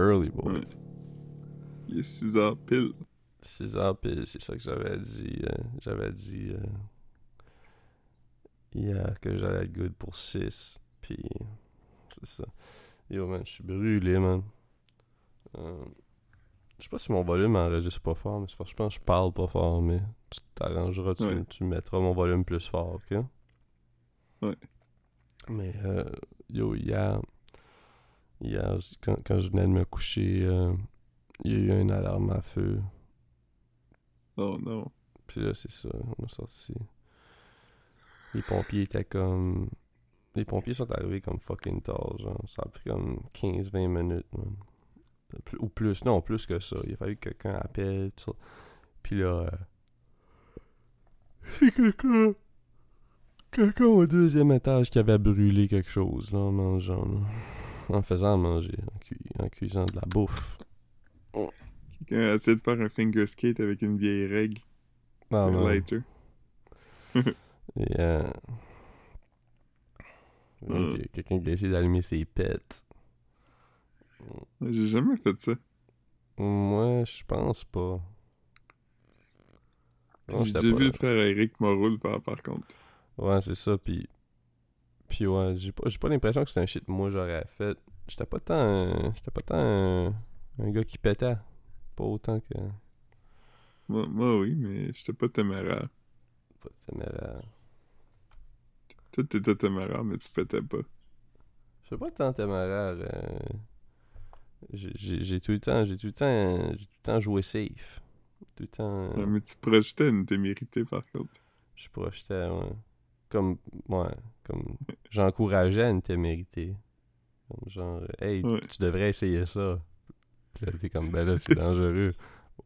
Early. Ouais. Il est 6 heures pile. 6 heures pile, c'est ça que j'avais dit. euh, j'avais dit euh, hier que j'allais être good pour 6. Puis, c'est ça. Yo, man, je suis brûlé, man. Euh, je sais pas si mon volume enregistre pas fort, mais c'est parce que je pense que je parle pas fort, mais tu t'arrangeras, tu, Ouais. tu mettras mon volume plus fort, ok? Ouais. Mais, euh, yo, hier, hier, quand, quand je venais de me coucher, euh, il y a eu une alarme à feu. Oh non. Puis là, c'est ça, on a sorti. Les pompiers étaient comme. Les pompiers sont arrivés comme fucking tard, genre. Ça a pris comme 15-20 minutes, man. Ou plus, non, plus que ça. Il a fallu que quelqu'un appelle, tout ça. Puis là. euh, C'est quelqu'un. Quelqu'un au deuxième étage qui avait brûlé quelque chose, là, en mangeant, là. En faisant à manger, en, cui- en cuisant de la bouffe. Quelqu'un a essayé de faire un finger skate avec une vieille règle. Ah, un lighter. Et, euh, Mm. Quelqu'un qui a essayé d'allumer ses pets. J'ai jamais fait ça. Moi, je pense pas. J'ai déjà vu le frère Eric Moreau le faire par contre. Ouais, c'est ça, puis... Puis ouais, j'ai pas, pas l'impression que c'est un shit que moi j'aurais fait. J'étais pas tant... un- J'étais pas tant un, un gars qui pétait. Pas autant que... Moi, moi oui, mais j'étais pas téméraire. Pas téméraire. Toi t'étais téméraire, mais tu pétais pas. Je suis pas tant téméraire. euh, j'ai tout le temps... J'ai tout le temps... J'ai tout le temps joué safe. Tout le temps... Ouais, mais tu projetais une témérité par contre. Je projetais, ouais. Comme, ouais, comme, j'encourageais une témérité. Comme genre, hey, Ouais. tu devrais essayer ça. Puis là, t'es comme, ben là, c'est dangereux.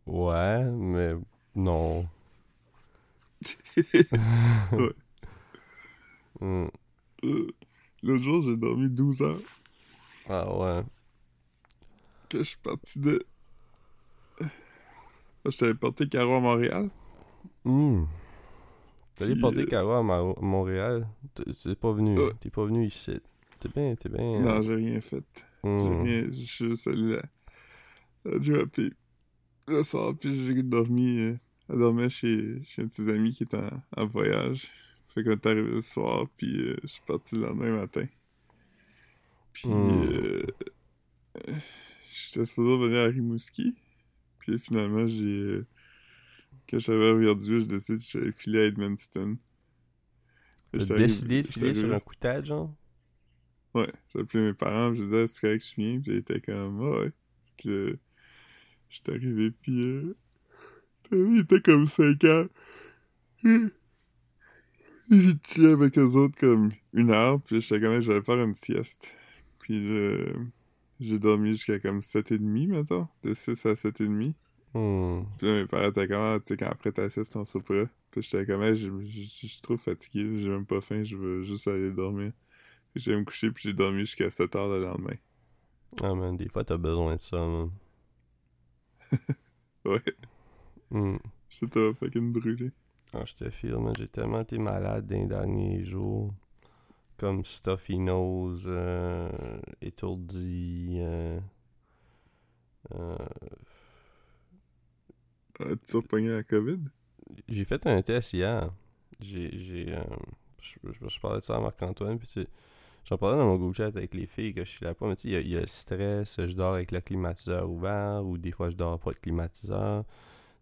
Ouais, mais non. Ouais. Hmm. Euh, L'autre jour, j'ai dormi 12 heures. Ah ouais. Que je suis parti de. Je t'avais porté Caro à Montréal. Hmm. T'es allé porter euh, Caro à Mar- Montréal? T'es- pas venu. Ouais. T'es pas venu ici. T'es bien, t'es bien. Non, j'ai rien fait. J'ai Hmm. rien. Je suis juste allé la dropper le soir, puis j'ai dormi. euh, elle dormait chez, chez un de ses amis qui était en, en voyage. Fait qu'on est arrivé le soir, puis euh, je suis parti le lendemain matin. Puis Hmm. euh, euh, j'étais supposé venir à Rimouski. Puis finalement, j'ai. Euh, quand j'avais Rivière-du-Loup, je décide que j'allais filer à Edmundston. Que j'étais arrivé- décidé de j'étais filer sur un coup de tête, genre? Ouais, j'ai appelé mes parents, je disais, c'est correct que je viens, puis ils étaient comme, ah ouais. Puis là, j'étais arrivé, puis euh, il était comme 5 ans. J'ai chillé avec eux autres comme une heure, puis j'étais comme, je vais faire une sieste. Puis là, j'ai dormi jusqu'à comme 7h30, mettons, de 6 à 7h30. Hmm. Puis là, mes parents étaient comme, ah, tu sais, quand après ta sieste, on soupera. Puis j'étais comme, Hey, je je- je suis trop fatigué, j'ai même pas faim, je veux juste aller dormir. J'ai me coucher, puis j'ai dormi jusqu'à 7 heures le lendemain. Ah, man, des fois, t'as besoin de ça, man. Ouais, Hmm. j'étais fucking brûlé. Ah, je te filme, j'ai tellement été malade dans les derniers jours. Comme stuffy nose, euh, étourdi. Euh, euh, As-tu surpogné la COVID? j'ai fait un test hier. J'ai. j'ai euh, je, je, je parlais de ça à Marc-Antoine, puis tu j'en parlais dans mon groupe chat avec les filles que je filais pas, mais tu sais, il y a- il y, a le stress, je dors avec le climatiseur ouvert, ou des fois je dors pas le climatiseur.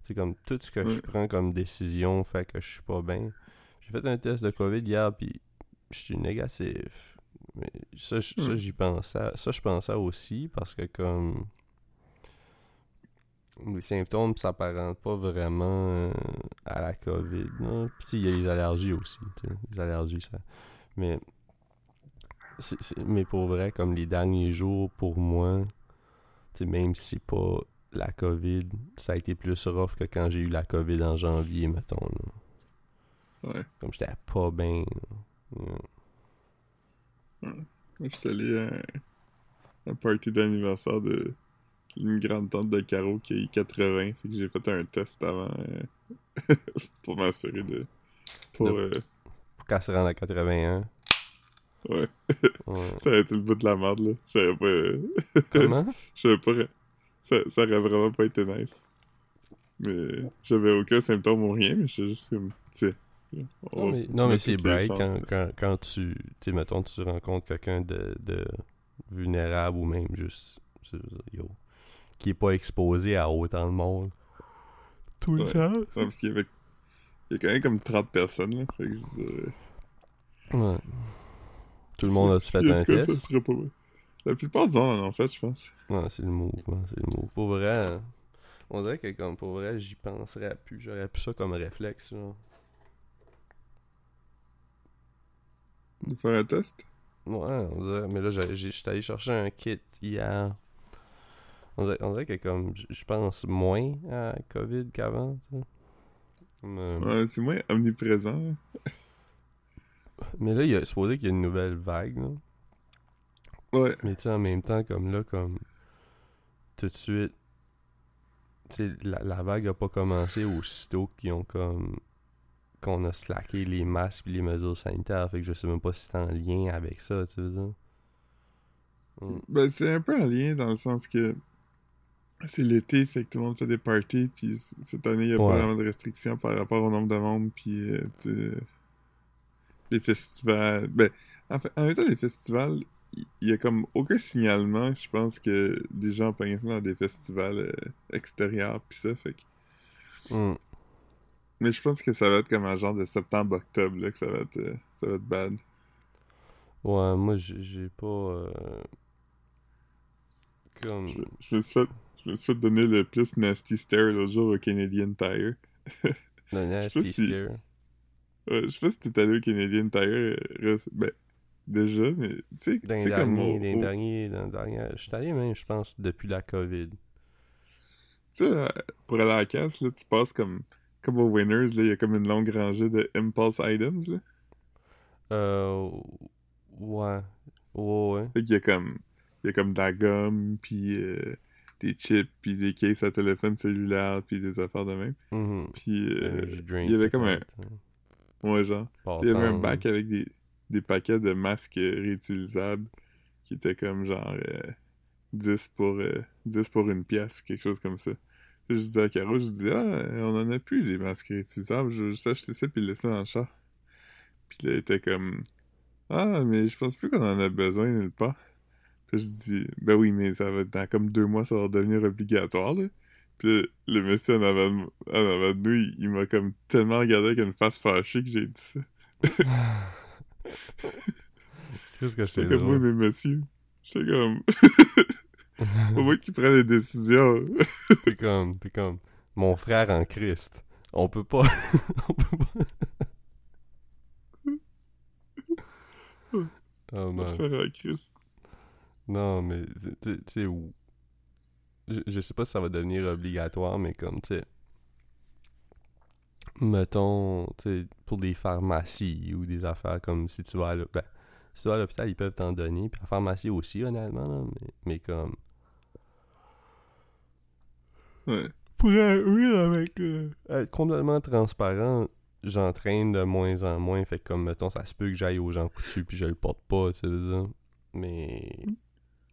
C'est comme tout ce que je prends comme décision fait que je suis pas bien. J'ai fait un test de COVID hier, puis je suis négatif. Mais ça, j'y pensais. Ça, je pensais aussi parce que comme les symptômes s'apparentent pas vraiment euh, à la COVID. Puis il y a les allergies aussi. Les allergies, ça. Mais, mais pour vrai, comme les derniers jours, pour moi, même si c'est pas la COVID, ça a été plus rough que quand j'ai eu la COVID en janvier, mettons. là. Ouais. Comme j'étais pas bien. Moi, j'étais allé à un party d'anniversaire de une grande tante de Caro qui a eu 80. Fait que j'ai fait un test avant euh, pour m'assurer de. Pour. De- euh, Pour qu'elle se rende à 81. Ouais. Ouais. Ça aurait été le bout de la merde, là. J'aurais pas... Comment? J'aurais pas... Ça, ça aurait vraiment pas été nice. Mais j'avais aucun symptôme ou rien, mais j'étais juste comme... Non, mais, non, mais c'est bright quand, quand, quand tu, tu mettons, tu rencontres quelqu'un de, de vulnérable ou même juste, yo, qui est pas exposé à autant de monde. Tout le Ouais. temps. Non, parce qu'il y avait... Il y a quand même comme 30 personnes, là. Fait que je veux dire... Ouais. Tout le monde a-tu fait un cas, Ça test? serait pas... La plupart du monde en ont fait, je pense. Ouais, c'est le mouvement, c'est le move. Pour vrai, hein, on dirait que comme pour vrai, j'y penserais plus. J'aurais plus ça comme réflexe, genre. De faire un test? Ouais, on dirait, mais là, j'étais allé chercher un kit hier. On dirait, on dirait que comme, je pense moins à COVID qu'avant, Ouais, c'est moins omniprésent. Mais là, il a supposé qu'il y a une nouvelle vague, là. Ouais. Mais tu sais, en même temps, comme là, comme, tout de suite, tu la, la vague a pas commencé aussitôt qu'ils ont comme, qu'on a slacké les masques et les mesures sanitaires, fait que je sais même pas si c'est en lien avec ça, tu veux dire. Mm. Ben, c'est un peu en lien dans le sens que c'est l'été, fait que tout le monde fait des parties, puis cette année, il n'y a Ouais. pas vraiment de restrictions par rapport au nombre de monde, puis euh, les festivals. Ben, en fait, en même temps, les festivals, il il y a comme aucun signalement, je pense, que des gens pognaient ça dans des festivals euh, extérieurs, puis ça, fait que... Mm. Mais je pense que ça va être comme un genre de septembre-octobre, là, que ça va être, euh, ça va être bad. Ouais, moi, j'ai pas. Comme. Je, je me suis fait... Je me suis fait donner le plus nasty stare l'autre jour au Canadian Tire. Le nasty si-. Ouais, je sais pas si t'es allé au Canadian Tire. euh, Ben, déjà, mais tu sais, tu Dans les sais comme dans derniers- Je suis allé même, je pense, depuis la COVID. Tu sais, euh, pour aller à la caisse, là, tu passes comme, comme aux Winners, là, il y a comme une longue rangée de impulse items, là. Euh. Ouais. Ouais, ouais. Qu'il y a comme, il y a comme de la gomme, puis euh, des chips, puis des cases à téléphone cellulaire, puis des affaires de même. Mhm. Puis, euh, drink, il y avait comme un, ouais, genre, il y avait un bac avec des, des paquets de masques euh, réutilisables qui étaient comme genre euh, 10 pour euh, 10 pour une pièce ou quelque chose comme ça. Je dis à Caro, je dis ah on en a plus des masques réutilisables, je vais juste acheter ça puis le laisser dans le char. Puis là, il était comme Ah mais je pense plus qu'on en a besoin nulle part. Puis je dis ben oui mais ça va dans comme deux mois ça va devenir obligatoire là. Puis le monsieur en avant de, en avant de nous, il, il m'a comme tellement regardé avec une face fâchée que j'ai dit ça. Qu'est-ce que c'est comme, oui, mais monsieur. J'étais comme, c'est pas moi qui prends les décisions. T'es comme, t'es comme, mon frère en Christ. On peut pas. on peut pas. oh Mon man. frère à Christ. Non, mais tu sais où. Je, je sais pas si ça va devenir obligatoire, mais comme tu sais. Mettons, tu sais, pour des pharmacies ou des affaires comme si tu vas à l'hôpital. Ben, si tu vas à l'hôpital, ils peuvent t'en donner. Puis la pharmacie aussi, honnêtement, là, mais, mais comme. Ouais. Pour oui, avec. être complètement transparent, j'entraîne de moins en moins. Fait que, comme, mettons, ça se peut que j'aille aux gens coutus puis je le porte pas, tu sais. Mais.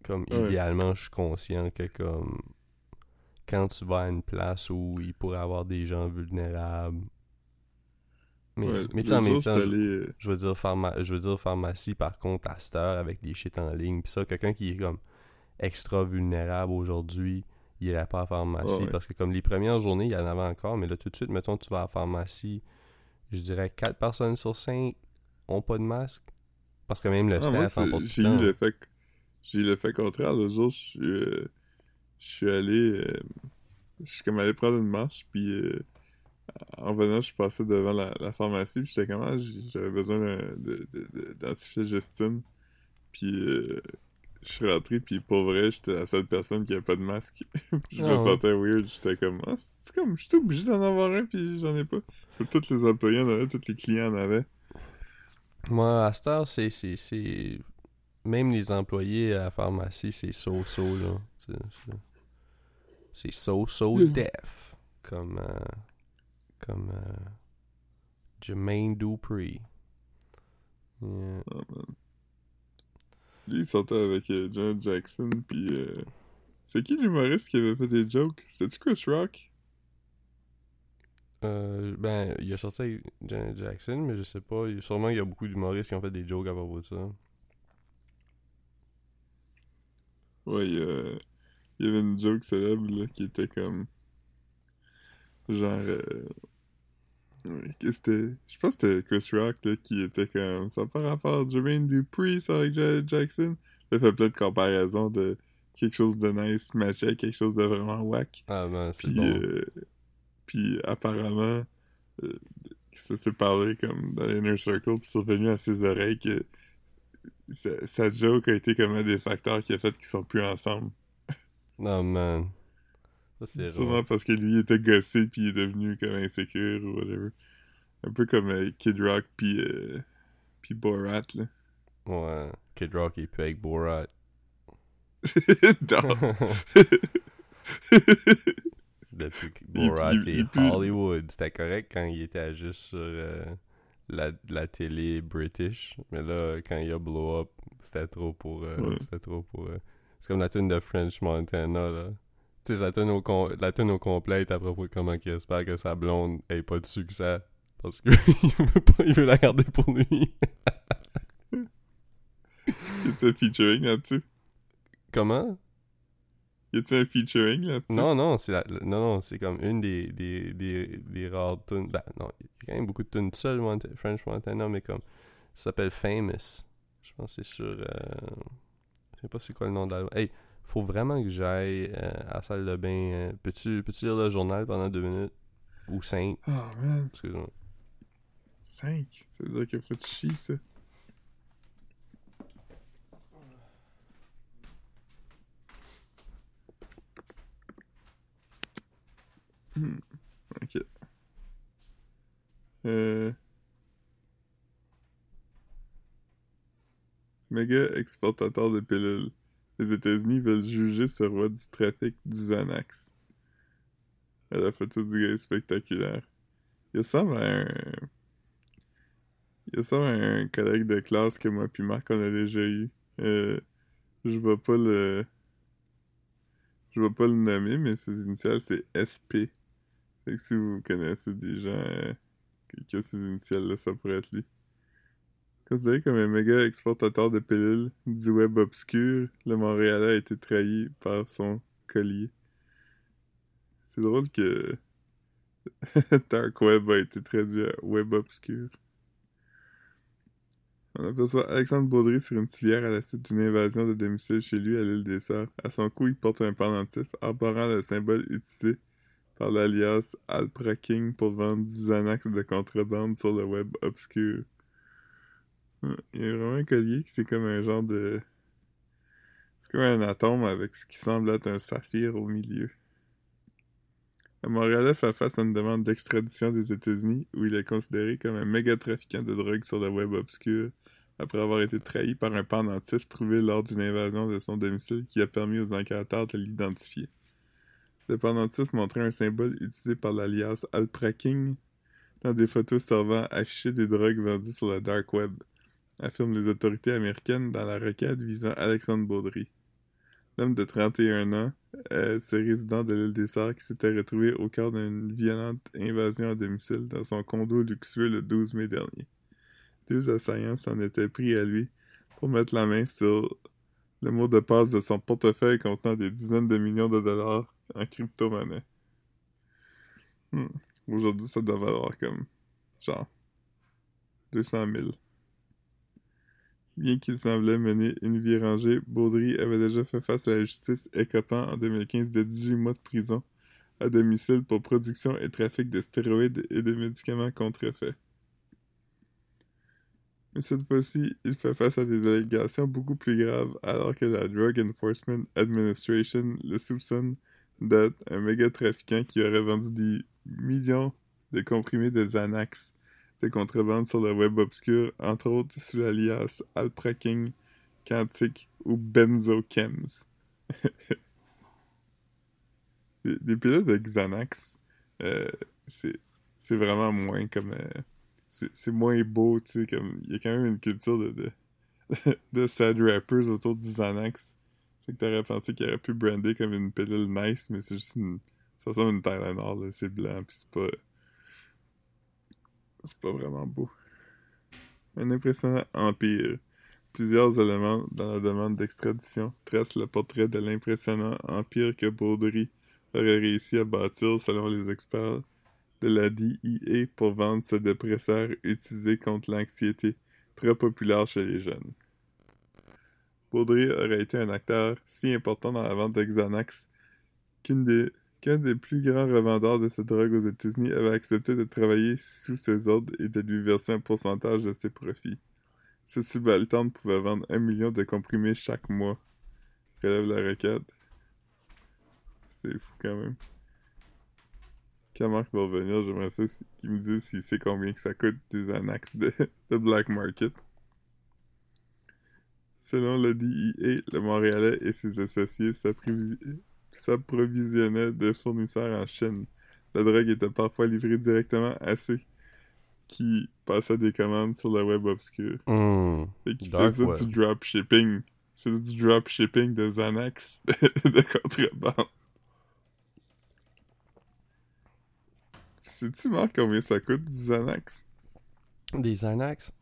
Comme, Ouais. idéalement, je suis conscient que, comme. Quand tu vas à une place où il pourrait y avoir des gens vulnérables. Mais, Ouais, mais tu sais, en même temps, je, veux dire pharma je veux dire pharmacie par contre à cette heure avec des shit en ligne puis ça quelqu'un qui est comme extra vulnérable aujourd'hui il irait pas à la pharmacie ouais. parce que comme les premières journées il y en avait encore mais là tout de suite mettons tu vas à la pharmacie je dirais 4 personnes sur 5 ont pas de masque parce que même le ah, staff en pas j'ai eu l'effet, j'ai eu l'effet contraire. Le jour, je suis, euh, je suis allé, euh, je suis comme allé prendre une marche, puis euh, en venant, je suis passé devant la, la pharmacie, puis j'étais comme, ah, j'avais besoin d'antiflagestine. Puis je suis rentré, puis pour vrai, j'étais la seule personne qui avait pas de masque. je me Ah ouais. sentais weird, j'étais comme, ah, c'est comme, je suis obligé d'en avoir un, puis j'en ai pas. Tous les employés en avaient, tous les clients en avaient. moi à cette heure c'est même les employés à la pharmacie c'est so so là c'est c'est- c'est so so Mm. deaf comme euh, comme euh, Jermaine Dupree Yeah. Ah, man. Lui, il sortait avec euh, John Jackson, puis... euh, C'est qui l'humoriste qui avait fait des jokes? C'était-tu Chris Rock? Euh, ben, il a sorti avec Janet Jackson, mais je sais pas. Sûrement, il y a beaucoup d'humoristes qui ont fait des jokes à propos de ça. Ouais, il y, avait une joke célèbre, là, qui était comme... Genre... euh, ouais, que c'était... Je pense que c'était Chris Rock, là, qui était comme... Ça n'a pas rapport, Jermaine Dupri, ça, avec Jackson. Il fait plein de comparaisons de quelque chose de nice matché quelque chose de vraiment whack. Ah, ben, c'est bon. euh, puis apparemment, euh, ça s'est parlé comme dans l'Inner Circle, puis c'est revenu à ses oreilles que sa, sa joke a été comme un des facteurs qui a fait qu'ils sont plus ensemble. Non, man. Ça, c'est Sûrement parce que lui il était gossé, puis il est devenu comme insécure ou whatever. Un peu comme euh, Kid Rock, puis euh, puis Borat, là. Ouais. Kid Rock, il peut avec Borat. non. Depuis que Borat il- et il peut- Hollywood. C'était correct quand il était juste sur euh, la, la télé british. Mais là, quand il a blow up, c'était trop pour. euh, Ouais. C'était trop pour. euh, C'est comme la tune de French Montana, là. Tu sais, la tune au, com- la tune au complet est à propos de comment il espère que sa blonde ait pas de succès. Parce qu'il veut, pas- il veut la garder pour lui. Y un featuring là-dessus? Comment? Y a-tu un featuring là-dessus? Non, non, c'est la- non, non, c'est comme une des, des, des, des rares tunes. Ben, non, il y a quand même beaucoup de tunes seules, Mont- French Montana, mais comme. Ça s'appelle Famous. Je pense que c'est sur. euh, je sais pas c'est quoi le nom de l'album. Hey, faut vraiment que j'aille euh, à la salle de bain. euh, Peux-tu peux lire le journal pendant deux minutes? Ou cinq? Oh man, Excuse-moi. 5. Ça veut dire qu'il faut que tu chies, ça. Hmm, Ok. Euh... Méga exportateur de pilules. Les États-Unis veulent juger ce roi du trafic du Xanax. À la photo du gars est spectaculaire. Il ressemble à un... Il ressemble à un collègue de classe que moi puis Marc on a déjà eu. Euh, je vais pas le... Je vais pas le nommer, mais ses initiales c'est SP. Si vous connaissez des gens qui qui ont ces initiales-là, ça pourrait être lui. Considéré comme un méga exportateur de pilules du web obscur, le Montréalais a été trahi par son collier. C'est drôle que Dark Web a été traduit à Web obscur. On aperçoit Alexandre Baudry sur une civière à la suite d'une invasion de domicile chez lui à l'île des Sœurs. À son cou, il porte un pendentif arborant le symbole utilisé par l'alias Alpra King pour vendre du Xanax de contrebande sur le web obscur. Il y a vraiment un collier qui c'est comme un genre de... C'est comme un atome avec ce qui semble être un saphir au milieu. Le Montréalais fait face à une demande d'extradition des États-Unis où il est considéré comme un méga trafiquant de drogue sur le web obscur après avoir été trahi par un pendentif trouvé lors d'une invasion de son domicile qui a permis aux enquêteurs de l'identifier. Le pendentif montrait un symbole utilisé par l'alias Alpra King dans des photos servant à afficher des drogues vendues sur le dark web, affirment les autorités américaines dans la requête visant Alexandre Baudry. L'homme de 31 ans, euh, ce résident de l'île des Sœurs qui s'était retrouvé au cœur d'une violente invasion à domicile dans son condo luxueux le 12 mai dernier. Deux assaillants s'en étaient pris à lui pour mettre la main sur le mot de passe de son portefeuille contenant des dizaines de millions de dollars en crypto-monnaie. Hmm. Aujourd'hui, ça doit valoir comme, genre, 200 000. Bien qu'il semblait mener une vie rangée, Baudry avait déjà fait face à la justice écopant en 2015 de 18 mois de prison à domicile pour production et trafic de stéroïdes et de médicaments contrefaits. Mais cette fois-ci, il fait face à des allégations beaucoup plus graves alors que la Drug Enforcement Administration le soupçonne d'être un méga trafiquant qui aurait vendu des millions de comprimés de Xanax de contrebande sur le web obscur, entre autres sous l'alias Alpra King, Quantique ou Benzochems. les, pilotes de Xanax, euh, c'est vraiment moins comme... euh, c'est moins beau, tu sais. Il y a quand même une culture de... de de sad rappers autour du Xanax. Fait que t'aurais pensé qu'il aurait pu brander comme une pilule nice, mais c'est juste une. Ça ressemble à une Tylenol, là. C'est blanc, pis c'est pas. C'est pas vraiment beau. Un impressionnant empire. Plusieurs éléments dans la demande d'extradition tracent le portrait de l'impressionnant empire que Baudry aurait réussi à bâtir selon les experts de la DIA pour vendre ce dépresseur utilisé contre l'anxiété, très populaire chez les jeunes. Baudry aurait été un acteur si important dans la vente de Xanax qu'une des qu'un des plus grands revendeurs de cette drogue aux États-Unis avait accepté de travailler sous ses ordres et de lui verser un pourcentage de ses profits. Ce subalterne pouvait vendre un million de comprimés chaque mois. Relève la requête. C'est fou quand même. Quand Marc va revenir, j'aimerais ça qu'il me dise s'il sait combien que ça coûte des Anax de, de Black Market. Selon le DIA, le Montréalais et ses associés s'approvisionnaient de fournisseurs en Chine. La drogue était parfois livrée directement à ceux qui passaient des commandes sur le web obscur. Hmm. Et qui faisaient web. du dropshipping. Faisaient du dropshipping de Xanax de, de contrebande. Sais-tu, Marc, combien ça coûte du Xanax? Des Xanax?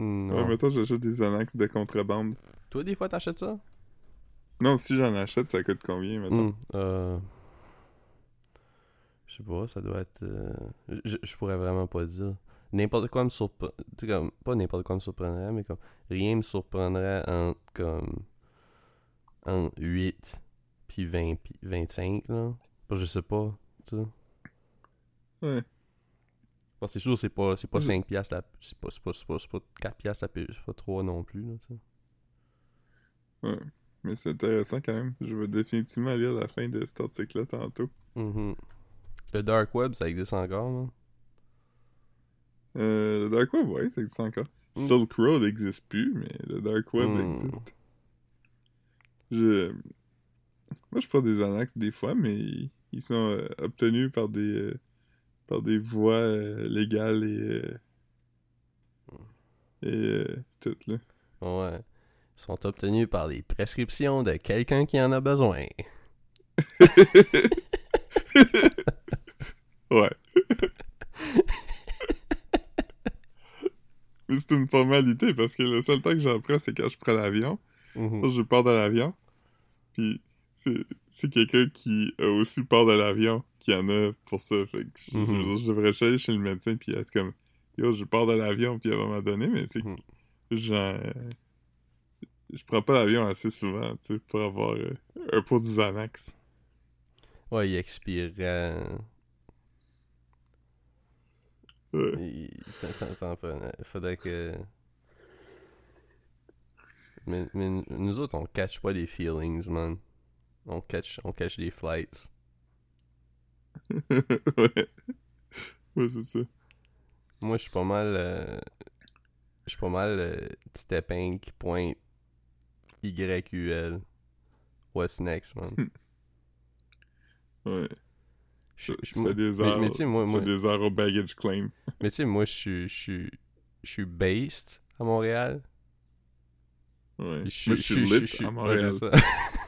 Non. Ouais, mettons, j'achète des Xanax de contrebande. Toi, des fois, t'achètes ça? Non, si j'en achète, ça coûte combien, mettons? Hmm, euh... Je sais pas, ça doit être... euh, Je, je pourrais vraiment pas dire. N'importe quoi me surprendrait... Tu sais, comme... Pas n'importe quoi me surprendrait, mais comme... Rien me surprendrait entre, comme... Entre 8 puis 20 puis 25, là. Bah, Je sais pas, tu sais. Ouais. C'est sûr, c'est pas, c'est pas Mm. 5 piastres, la... c'est pas, c'est pas, c'est pas, c'est pas 4 piastres, la c'est pas 3 non plus, là. Ouais. Mais c'est intéressant quand même. Je vais définitivement lire la fin de cet article-là tantôt. Mhm. Le Dark Web, ça existe encore, là? Euh, le Dark Web, ouais, ça existe encore. Mm. Silk Road n'existe plus, mais le Dark Web Mm. existe. Je... Moi, je prends des Xanax des fois, mais ils sont euh, obtenus par des... euh, par des voies euh, légales et... euh, et euh, tout, là. Ouais. Ils sont obtenus par les prescriptions de quelqu'un qui en a besoin. Ouais. Mais c'est une formalité parce que le seul temps que j'en prends, c'est quand je prends l'avion. Mhm. Moi, je pars de l'avion. Puis c'est quelqu'un qui a aussi peur de l'avion qui en a pour ça. Fait que je, Mhm. je devrais aller chez le médecin puis être comme Yo, je pars de l'avion puis à un moment donné, mais c'est que genre je prends pas l'avion assez souvent, tu sais, pour avoir euh, un pot de Xanax. Ouais, il. Ouais. Il... t'en- prenais. Faudrait que. Mais, mais nous autres, on catch pas des feelings, man. On catch, on catch des flights. ouais. Ouais, c'est ça. Moi, je suis pas mal. euh, Je suis pas mal euh, petit épingle qui pointe YUL. What's next, man? Ouais. Je- Tu je- fais des mais- heures, mais tu sais, moi- tu moi- fais des heures au baggage claim. Mais tu sais, moi, je suis, je suis, je suis based à Montréal. Ouais. Je Moi, je suis lit à ouais, Montréal. ça.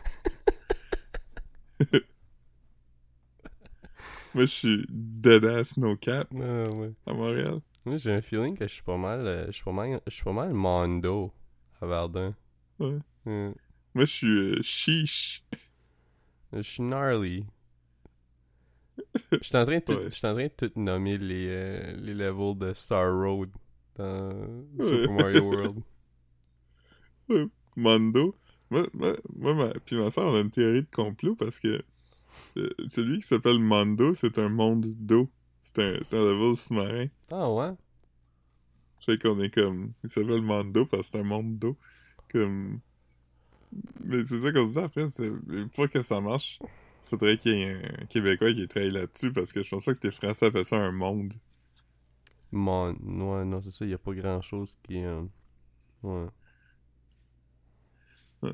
Moi, je suis deadass no cap Ah, ouais. à Montréal. Moi, j'ai un feeling que je suis pas mal, euh, je suis pas mal, je suis pas mal Mondo à Verdun. Ouais. Euh, Moi, je suis euh, chiche. je suis gnarly. Je suis en train de tout, Ouais. en train de tout nommer les, euh, les levels de Star Road dans Ouais. Super Mario World. Mondo. Moi, moi, moi ma, puis ma soeur, on a une théorie de complot parce que euh, celui qui s'appelle Mondo, c'est un monde d'eau. C'est un, c'est un level sous-marin. Ah ouais? Fait qu'on est comme. Il s'appelle Mondo parce que c'est un monde d'eau. Comme. Mais c'est ça qu'on se dit après, c'est. Pour que ça marche, faudrait qu'il y ait un Québécois qui ait travaillé là-dessus parce que je pense pas que les Français appellent ça un monde. Mon... Ouais, non, c'est ça, y a pas grand chose qui. euh, Ouais.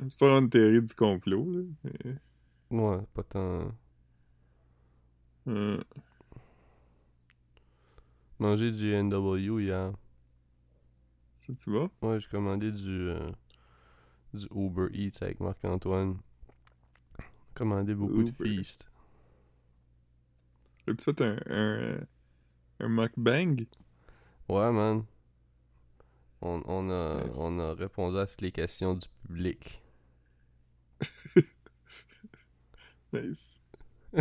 C'est pas une théorie du complot, là. Ouais, pas tant. euh, Manger du NW hier. C'est-tu bon? Ouais, j'ai commandé du, euh, du Uber Eats avec Marc-Antoine. Commandé beaucoup de Uber. feast. As-tu fait un, un, un mukbang? Ouais, man. On, on, a, on a répondu à toutes les questions du public. Nice.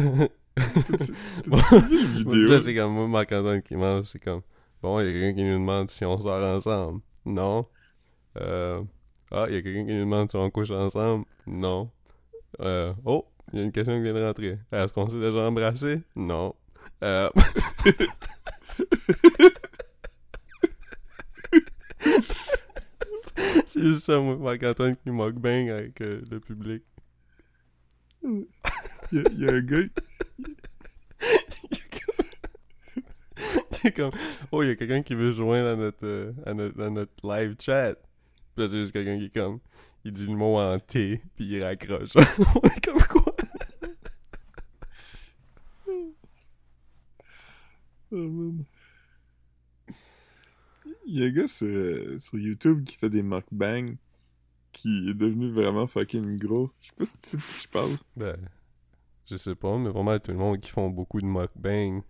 C'est comme moi, Marc-Antoine qui mange, c'est comme bon, il y a quelqu'un qui nous demande si on sort ensemble. Non. Euh, ah, il y a quelqu'un qui nous demande si on couche ensemble. Non. Euh, oh, il y a une question qui vient de rentrer. Est-ce qu'on s'est déjà embrassé? Non. Euh... c'est juste ça, moi, Marc-Antoine qui mukbang avec euh, le public. Il y, a- il y a un gars... C'est comme, oh, il y a quelqu'un qui veut joindre à notre, euh, à notre, à notre live chat. Puis là, c'est juste quelqu'un qui est comme, il dit le mot en T, puis il raccroche. Comme quoi? Oh, man. Il y a un gars sur, euh, sur YouTube qui fait des mukbangs qui est devenu vraiment fucking gros. Je sais pas si tu sais de qui je parle. Ben, je sais pas, mais vraiment, tout le monde qui font beaucoup de mukbang.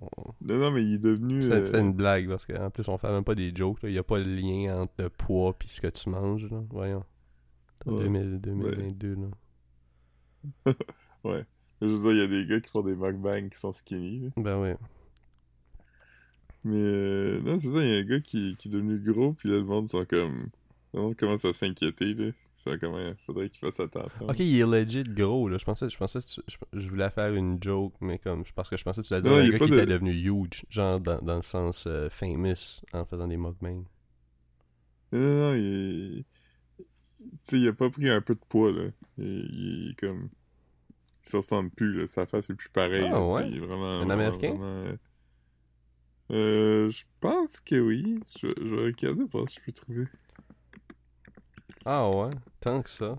On- Non, non, mais il est devenu... C'était euh, une blague, parce qu'en plus, on fait même pas des jokes, là. Il y a pas de lien entre le poids puis ce que tu manges, là. Voyons. En Ouais. 2000 2022, là. Ouais. Je veux dire, il y a des gars qui font des mukbangs qui sont skinny. là. Ben ouais. Mais euh, non, c'est ça, il y a un gars qui, qui est devenu gros, puis là, le monde sont comme... Le monde commence à s'inquiéter, là. Ça comment faudrait qu'il fasse attention. Ok, il est legit gros, là. Je pensais, je pensais, je, je voulais faire une joke, mais comme, parce que je pensais que tu l'as dit un gars qui de- était devenu huge, genre dans, dans le sens euh, famous, en faisant des mukbangs. Non, non, non, il est... Tu sais, il a pas pris un peu de poids, là. Il, il est comme... Il se ressemble plus, là. Sa face est plus pareille. Ah, là, ouais? Il est vraiment... Un vraiment, Américain? vraiment, euh, je pense que oui. Je, je vais regarder voir si je peux trouver. Ah ouais, tant que ça.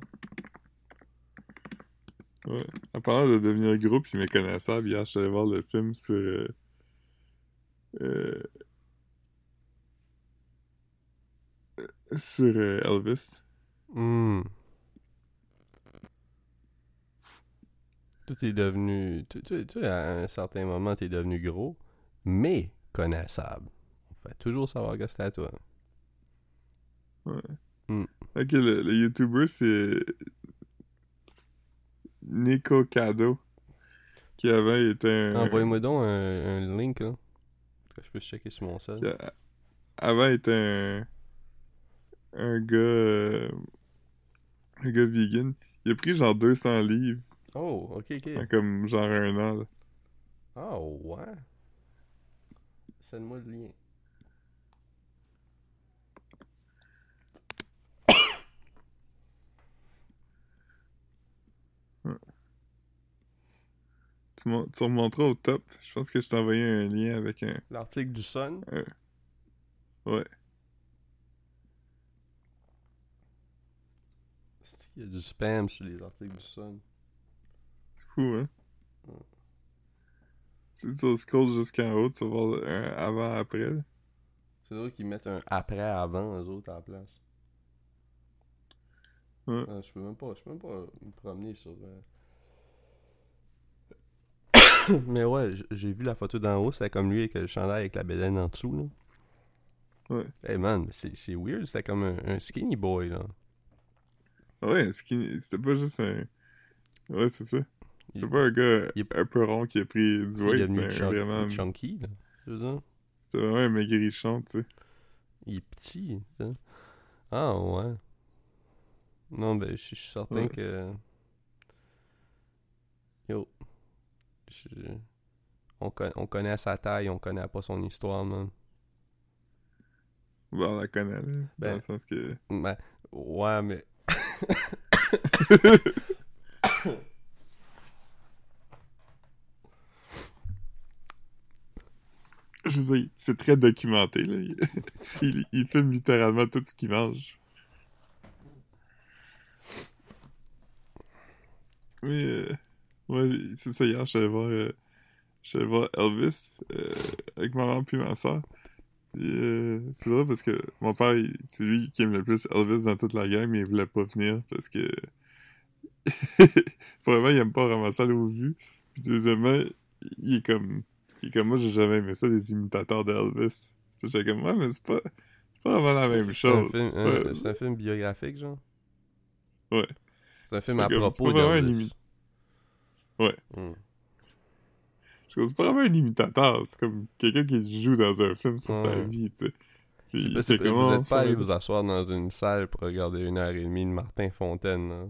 Ouais. En parlant de devenir gros puis méconnaissable, hier, je suis allé voir le film sur... euh, euh, sur euh, Elvis. Hmm. Tout est devenu. Tu, tu, tu, à un certain moment, t'es devenu gros, mais On fait toujours savoir que c'était à toi. Ouais. Hmm. Ok, le, le YouTuber, c'est... Nico Cado. Qui avant était un... Envoyez-moi donc un, un link, là. Que je peux checker sur mon a- avant était un... Un gars... euh, Un gars vegan. Il a pris genre 200 livres Oh, ok, ok. en comme genre un an. là. Oh, ouais. Send-moi le lien. Tu, tu remonteras au top. Je pense que je t'ai envoyé un lien avec un... L'article du Sun. Ouais. Il y a du spam sur les articles du Sun? C'est fou, hein? Ouais. Si tu scroll jusqu'en haut, tu vas voir un avant-après. C'est drôle qu'ils mettent un après-avant, eux autres, à la place. Ouais. Ah, je peux même pas, je peux même pas me promener sur. euh. Mais ouais, j'ai vu la photo d'en haut, c'était comme lui avec le chandail avec la bédaine en dessous, là. Ouais. Hey man, c'est c'est weird, c'était comme un, un skinny boy, là. Ouais, skinny- c'était pas juste un... Ouais, c'est ça. C'était Il- pas un gars il- un peu rond qui a pris du Il est weight, devenu c'était un chunk- vraiment... chunky, là. Je veux dire. C'était vraiment un maigrichon, tu sais. Il est petit, hein? Ah ouais. Non, ben, je suis certain Ouais. que. Yo. Je- On, con- on connaît sa taille, on connaît pas son histoire, man. Bon, on la connaît, là. Dans Ben. le sens que... Ben, ouais, mais. Je veux dire, c'est très documenté, là. Il, il, il filme littéralement tout ce qu'il mange. Mais, euh, ouais, c'est ça, hier, allé voir, euh, voir Elvis euh, avec ma maman puis ma soeur. Euh, c'est drôle parce que mon père, c'est lui qui aime le plus Elvis dans toute la gang, mais il voulait pas venir parce que. Premièrement, il aime pas ramasser au vu. Puis deuxièmement, il est comme. Est comme moi, j'ai jamais aimé ça, des imitateurs d'Elvis. J'étais comme, ouais, mais c'est pas. C'est pas vraiment la même chose. film- C'est un- pas- C'est un film biographique, genre? Ouais. C'est un film à comme- propos d'Elvis. Ouais. Je trouve que C'est pas vraiment un imitateur, c'est comme quelqu'un qui joue dans un film sur sa Ouais. vie, tu sais. Puis C'est il pas- fait c'est pas- comme, vous êtes ça pas allé vous asseoir dans une salle pour regarder une heure et demie de Martin Fontaine, là.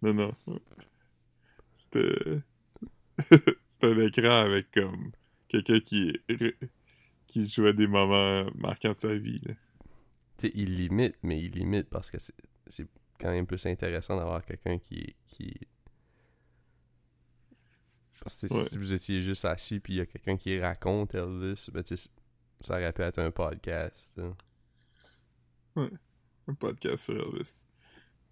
Non, non. C'était. Un écran avec comme quelqu'un qui qui jouait des moments marquants de sa vie. Là. Il limite, mais il limite parce que c'est c'est quand même plus intéressant d'avoir quelqu'un qui, qui... Parce que Ouais. si vous étiez juste assis puis il y a quelqu'un qui raconte Elvis, ben ça aurait pu être un podcast. hein. Un podcast sur Elvis.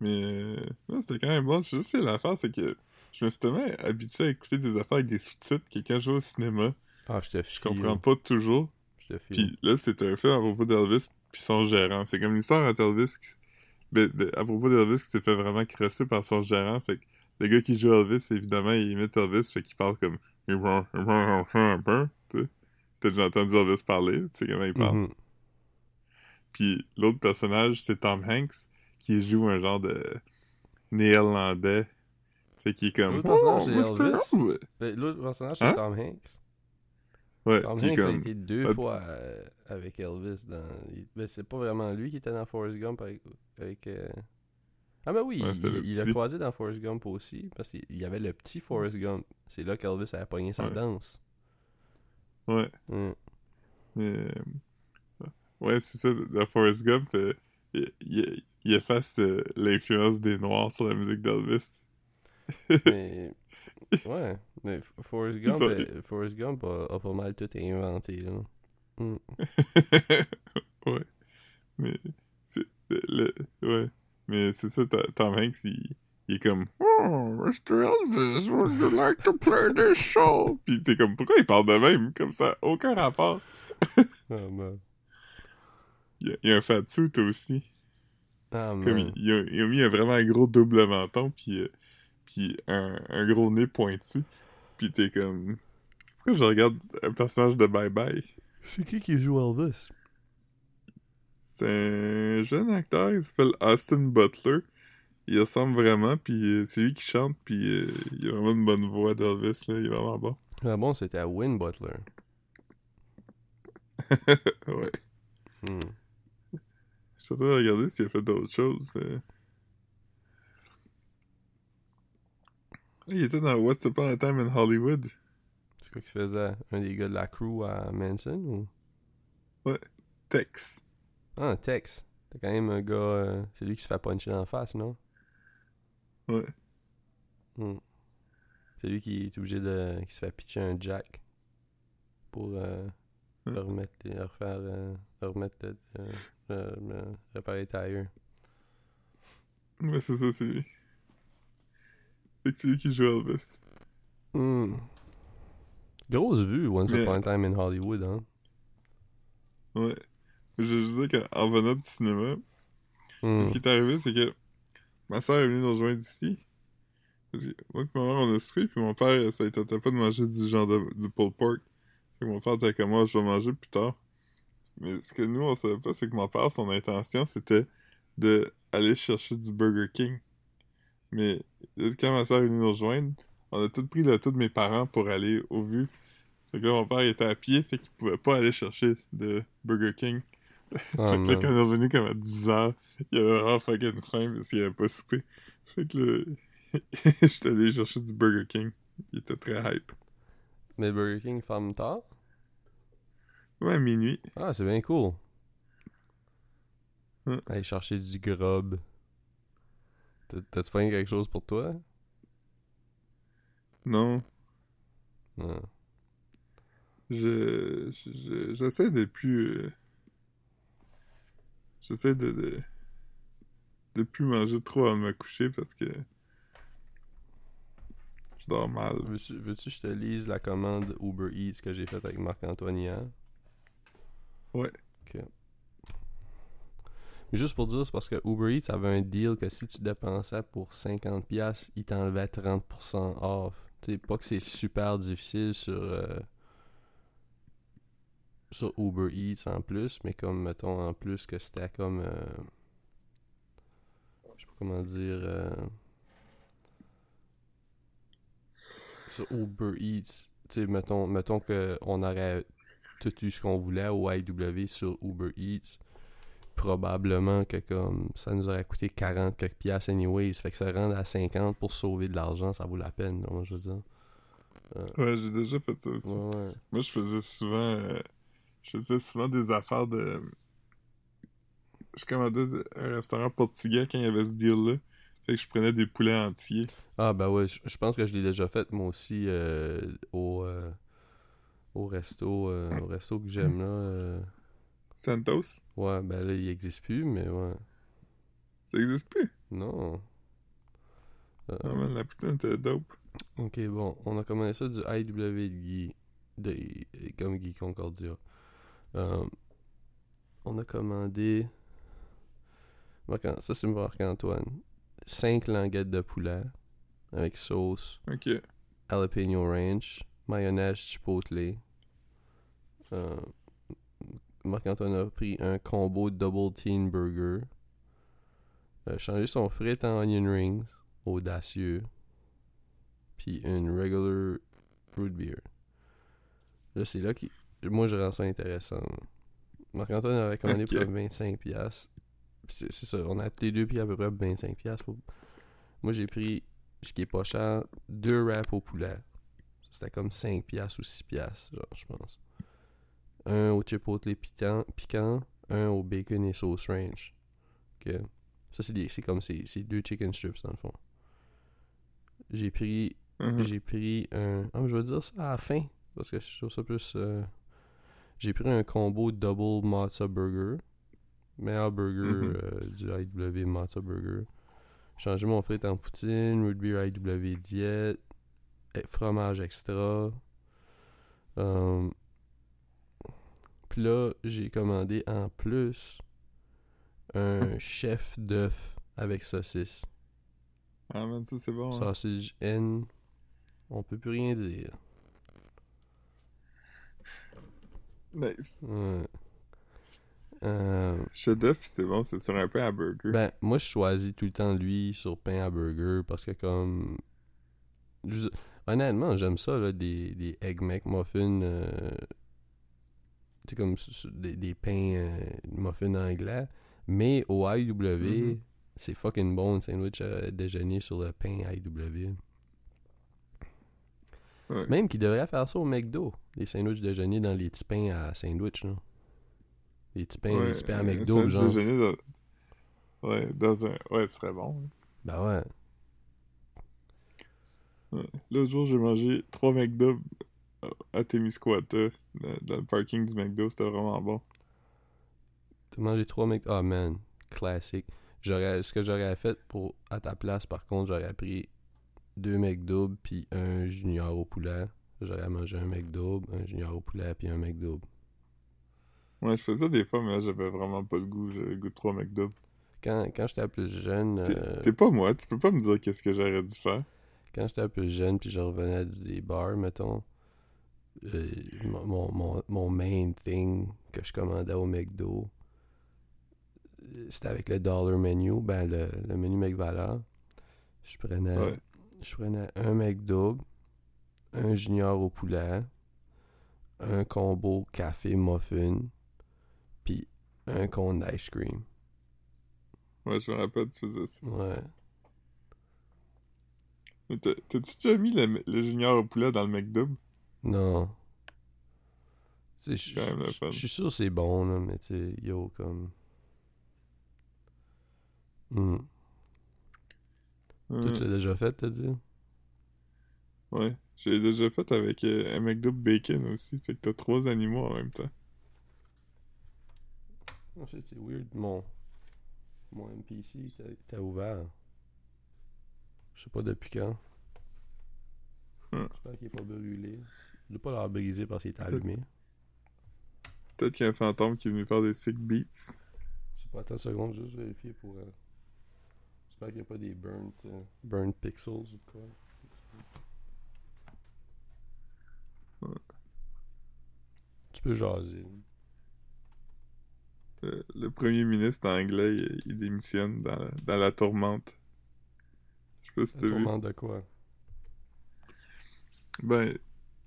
Mais euh, c'était quand même bon. Je sais, l'affaire, c'est que je me suis tellement habitué à écouter des affaires avec des sous-titres que quand je vais au cinéma, Ah, je te je comprends pas toujours. Je te. Puis là, c'est un film à propos d'Elvis puis son gérant. C'est comme l'histoire entre Elvis qui... ben, de- à propos d'Elvis qui s'est fait vraiment crosser par son gérant. Fait que le gars qui joue Elvis, évidemment, il imite Elvis, fait qu'il parle comme... T'as déjà entendu Elvis parler, tu sais comment il parle. Mhm. Puis l'autre personnage, c'est Tom Hanks, qui joue un genre de néerlandais. Fait qu'il est comme... L'autre personnage, Oh, c'est Mr. Elvis? Ben, L'autre personnage, c'est Hein? Tom Hanks. Ouais, Tom qui Hanks a été deux fois euh, avec Elvis dans. il- Ben, c'est pas vraiment lui qui était dans Forrest Gump avec. avec, euh, Ah, ben oui, Ouais, il, c'est a croisé dans Forrest Gump aussi, parce qu'il y avait le petit Forrest Gump. C'est là qu'Elvis avait pogné sa Ouais. danse. Ouais. Mm. Mais, euh, ouais, c'est ça, dans Forrest Gump, euh, il, il- il efface euh, l'influence des Noirs sur la musique d'Elvis. Mais. Ouais, mais Forrest Gump, euh, Forrest Gump a, a pas mal tout inventé, là. Mm. ouais. Mais, c'est, le, ouais. Mais c'est ça, Tom Hanks, il, il est comme, Oh, Mr. Elvis, would you like to play this show? Pis t'es comme, pourquoi il parle de même? Comme ça, aucun rapport. Ah, man. Il y a, il y a un fat suit aussi. Ah, Comme man. il, il a, il a mis un vraiment un gros double menton, puis, euh, puis un, un gros nez pointu. Puis t'es comme... Pourquoi je regarde un personnage de Bye Bye? C'est qui qui joue Elvis? C'est un jeune acteur, il s'appelle Austin Butler. Il ressemble vraiment, puis euh, c'est lui qui chante, puis euh, il a vraiment une bonne voix d'Elvis, là, il est vraiment bon. Ah bon, c'était à Win Butler. ouais. Hmm. Je suis en train de regarder s'il a fait d'autres choses. euh. Il était dans What's Upon a Time in Hollywood. C'est quoi qu'il faisait? Un des gars de la crew à Manson ou? Tex. Ah, Tex. T'as quand même un gars. euh, c'est lui qui se fait puncher dans la face, non? Ouais. Hmm. C'est lui qui est obligé de. qui se fait pitcher un jack. Pour euh, Ouais. remettre. refaire. euh, remettre. le- le- le- réparer les tires. Ouais, c'est ça, c'est lui. C'est lui qui joue Elvis. Hmm. Grosse vue, Once Mais- Upon a Time in Hollywood, hein? Ouais. Je, je disais qu'en venant du cinéma, Hmm. ce qui est arrivé, c'est que ma soeur est venue nous rejoindre ici. Parce que moi et ma mère, on a soupé, puis mon père, ça ne tentait pas de manger du genre de, du pulled pork. Fait que mon père était comme moi, je vais manger plus tard. Mais ce que nous, on savait pas, c'est que mon père, son intention, c'était de aller chercher du Burger King. Mais quand ma soeur est venue nous rejoindre, on a tout pris le tout de mes parents pour aller au vu. Fait que là, mon père il était à pied, fait qu'il pouvait pas aller chercher de Burger King. Ah, fait que là, quand on est revenu comme à 10h, il avait vraiment fucking faim parce qu'il avait pas soupé. Fait que là, j'étais allé chercher du Burger King. Il était très hype. Mais Burger King ferme tard? Ouais, à minuit. Ah, c'est bien cool. Ouais. Aller chercher du grub. T'as- T'as-tu pas quelque chose pour toi? Non, Non. je, je- j'essaie de plus... euh, j'essaie de, de... de plus manger trop avant de me coucher parce que... Je dors mal. Veux-tu veux-tu que je te lise la commande Uber Eats que j'ai faite avec Marc-Antoine hier? Ouais. Ok. Juste pour dire, c'est parce que Uber Eats avait un deal que si tu dépensais pour 50$, il t'enlevait 30% off. Sais, pas que c'est super difficile sur, euh, sur Uber Eats en plus, mais comme, mettons, en plus que c'était comme. euh, je sais pas comment dire. euh, sur Uber Eats, tu mettons, mettons qu'on aurait tout eu ce qu'on voulait au IW sur Uber Eats, probablement que comme ça nous aurait coûté 40 quelques piastres anyways. Fait que ça rend à 50 pour sauver de l'argent, ça vaut la peine, moi je veux dire. Ouais, j'ai déjà fait ça aussi. Ouais, ouais. Moi, je faisais souvent... euh, je faisais souvent des affaires de... Je commandais un restaurant portugais quand il y avait ce deal-là. Fait que je prenais des poulets entiers. Ah ben ouais, je, je pense que je l'ai déjà fait moi aussi euh, au, euh, au resto euh, au resto que j'aime là. Santos? Ouais, ben là il existe plus, mais ouais. Ça existe plus? Non. Euh, Ah, man, la poutine était dope. Ok, bon, on a commandé ça du IW de Guy, de, comme Guy Concordia. Euh, on a commandé. Ça, c'est Marc-Antoine. 5 languettes de poulet avec sauce, Ok. jalapeno ranch, mayonnaise chipotle. Euh, Marc-Antoine a pris un combo double teen burger. Euh, changé son frit en onion rings, audacieux. Puis une regular root beer. Là, c'est là que moi je rends ça intéressant. Marc-Antoine avait commandé Ok. pour 25$. piastres. Puis C'est ça, on a tous les deux pris à peu près 25$. piastres pour- Moi j'ai pris, ce qui est pas cher, deux wraps au poulet. C'était comme 5$ piastres ou 6$, piastres, genre, je pense. Un au chipotle piquant, piquant un au bacon et sauce ranch. Ok. Ça, c'est des- c'est comme ces deux chicken strips dans le fond. J'ai pris Mhm. j'ai pris un. Ah, mais je vais dire ça à la fin. Parce que je trouve ça plus. euh, J'ai pris un combo double matzo burger. Meilleur burger euh, du IW matzo burger. Changé mon frit en poutine, root beer IW diète, eh, fromage extra. Euh, Puis là, j'ai commandé en plus un chef d'œuf avec saucisse. Ah, man, ça, c'est bon. hein. Sausage N. On peut plus rien dire. Nice. Ouais. Euh, Chef d'œuf, c'est bon, c'est sur un pain à burger. ben, moi, je choisis tout le temps lui sur pain à burger parce que, comme. je- honnêtement, j'aime ça, là, des, des Egg McMuffins. Euh, comme des, des pains euh, muffins anglais. Mais au IW, Mhm. c'est fucking bon, sandwich à déjeuner sur le pain IW. Ouais. Même qu'ils devraient faire ça au McDo. Les sandwichs déjeuner dans les petits pains à sandwich, là. Les petits pains, les petits pains à McDo, genre. déjeuner dans... Ouais, dans un... Ouais, ce serait bon. hein. Ben ouais. Ouais. L'autre jour, j'ai mangé trois McDo à Témiscouata, dans, dans le parking du McDo. C'était vraiment bon. T'as mangé trois McDo. Ah man, classique. J'aurais, ce que j'aurais fait pour à ta place, par contre, j'aurais pris deux McDouble puis un junior au poulet. J'aurais mangé un McDouble, un junior au poulet puis un McDouble. Ouais, je faisais ça des fois, mais là, j'avais vraiment pas le goût. J'avais le goût de trois McDo. Quand, quand j'étais plus jeune, T'es euh, t'es pas moi, tu peux pas me dire qu'est-ce que j'aurais dû faire. quand j'étais plus jeune puis je revenais des bars, mettons, euh, mon, mon, mon, main thing que je commandais au McDo, euh, c'était avec le dollar menu, ben le, le menu McValor. Je prenais, Ouais. je prenais un McDouble, un junior au poulet, un combo café muffin, puis un cône d'ice cream. Ouais, je me rappelle, tu faisais ça. Ouais. Mais t'as- t'as-tu déjà mis le, le junior au poulet dans le McDo? Non. Tu sais, je- je je suis sûr que c'est bon, là, mais tu sais, yo, comme. Hmm. Toi, tu l'as déjà fait, t'as dit? Ouais. J'ai déjà fait avec euh, un McDo bacon aussi. Fait que t'as trois animaux en même temps. Non, c'est c'est weird. Mon, mon MPC était ouvert. Je sais pas depuis quand. Hmm. J'espère qu'il est pas brûlé. Je dois pas l'avoir brisé parce qu'il était allumé. Peut-être qu'il y a un fantôme qui est venu faire des sick beats. Je sais pas, attends une seconde, juste vérifier pour. euh, J'espère qu'il n'y a pas des burnt, euh, burnt pixels ou quoi. Ouais. Tu peux jaser. Le, le premier ministre anglais, il, il démissionne dans la, dans la tourmente. Je sais pas si Un t'as vu. de quoi? Ben,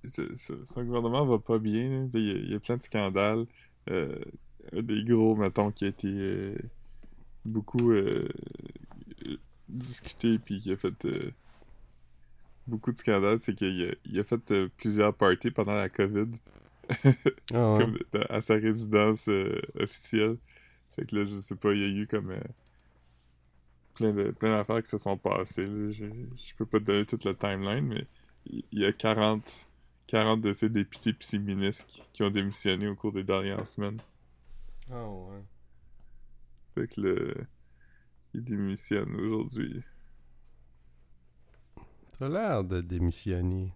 son gouvernement va pas bien. Il y, a, il y a plein de scandales. Euh, un des gros, mettons, qui a été euh, beaucoup euh, discuté puis qui a fait euh, beaucoup de scandales, c'est qu'il a, il a fait plusieurs parties pendant la COVID Ah ouais. comme à sa résidence officielle. Fait que là, je sais pas, il y a eu comme plein de plein d'affaires qui se sont passées. là. Je, je peux pas te donner toute la timeline, mais il y a 40, 40 de ces députés pis ces ministres qui, qui ont démissionné au cours des dernières semaines. Ah ouais. Fait que le il démissionne aujourd'hui. T'as l'air de démissionner.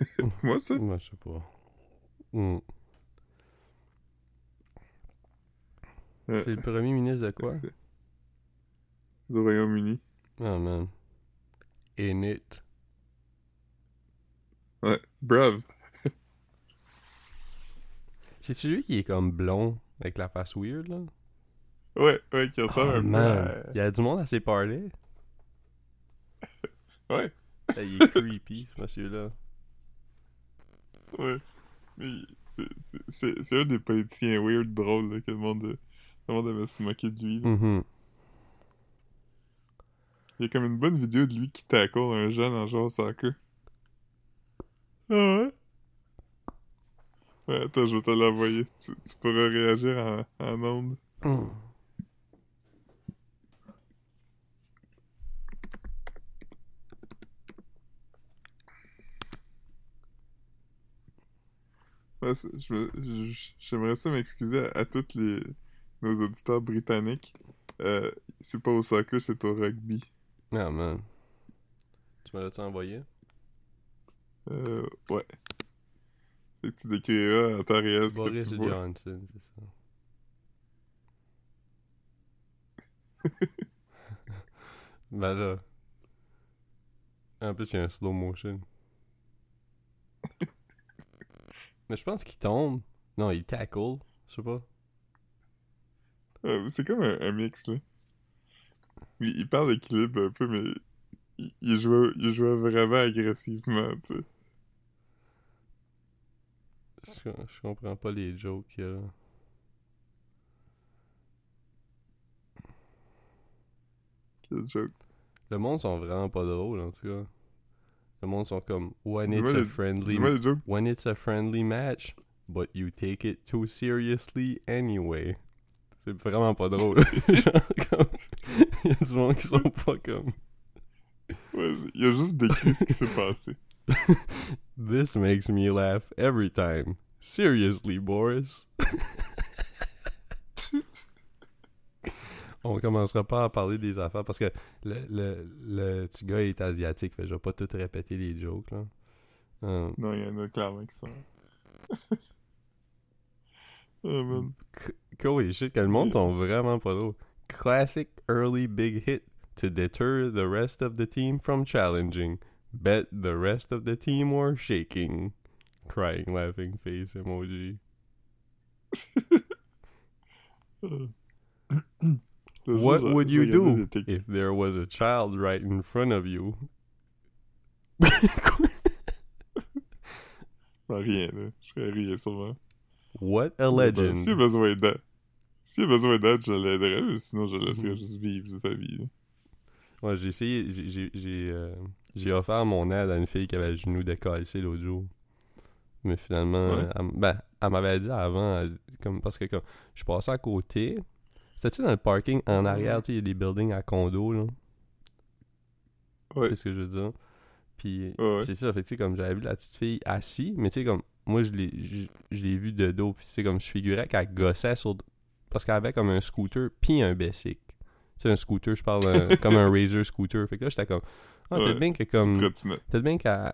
Moi, ça? Moi, je sais pas. Hmm. Ouais. C'est le premier ministre de quoi? Du Royaume-Uni. Ah man. In it. Ouais. Brave. C'est celui qui est comme blond avec la face weird là? Ouais, ouais, qui ressemble Oh, un man. Il y a du monde à ses parties. Ouais, Il est creepy ce monsieur-là. ouais. Mais c'est- c'est c'est- c'est un des politiciens weird drôles là, que le monde, le monde aimait se moquer de lui. là. Mhm. Il y a comme une bonne vidéo de lui qui tackle un jeune en jouant au soccer. Ah ouais? Ouais, attends, je vais te l'envoyer. Tu, pourras réagir en, en ondes. Hmm. J'aimerais ça m'excuser à, tous les, nos auditeurs britanniques. Euh, c'est pas au soccer, c'est au rugby. Ah man. Tu me l'as-tu envoyé? Euh, ouais. Que tu décriras en temps réel ce Boris que tu vois. Johnson, c'est ça. ben là. En plus, il y a un slow motion. Mais je pense qu'il tombe. Non, il tackle. Je sais pas. Euh, c'est comme un, un mix, là. Il, il parle d'équilibre un peu, mais il, il, jouait, il jouait vraiment agressivement, tu sais. Je, je comprends pas les jokes qu'il y a là. Quel joke? Le monde sont vraiment pas drôles en tout cas. Le monde sont comme when it's a friendly when it's a friendly match, but you take it too seriously anyway. C'est vraiment pas drôle. Genre comme il y a du monde qui sont pas comme Ouais, il a juste décrit ce qui s'est passé. This makes me laugh every time. Seriously, Boris. On commencera pas à parler des affaires parce que le, le, le petit gars est asiatique, fait je vais pas tout répéter les jokes là. Euh, Non, il y en a clairement qui sont. oh man. Holy shit, que le monde sont vraiment pas drôles. Classic early big hit to deter the rest of the team from challenging. Bet the rest of the team were shaking. Crying, laughing face emoji. What would you do if there was a child right in front of you? Rien, là. Je ferais rien, sûrement. What a legend. besoin d'aide. S'il besoin d'aide, je l'aiderais, mais sinon, je laisserais Mhm. juste vivre sa vie. Ouais, j'ai essayé, j'ai- euh, offert mon aide à une fille qui avait le genou décalcé l'autre jour. Mais finalement, Ouais. elle, ben, elle m'avait dit avant, elle- comme, parce que comme, je passais à côté. C'était-tu dans le parking en arrière, il y a des buildings à condos, là? Ouais. C'est ce que je veux dire. Puis, Ouais, c'est ça, fait que, comme j'avais vu la petite fille assise, mais tu sais, comme, moi, je l'ai je, je l'ai vue de dos, puis tu sais, comme, je figurais qu'elle gossait sur. Parce qu'elle avait comme un scooter, puis un bicycle. Sais, un scooter, je parle euh, comme un Razer scooter. Fait que là, j'étais comme, ah, Ouais. peut-être bien que comme. Peut-être bien qu'elle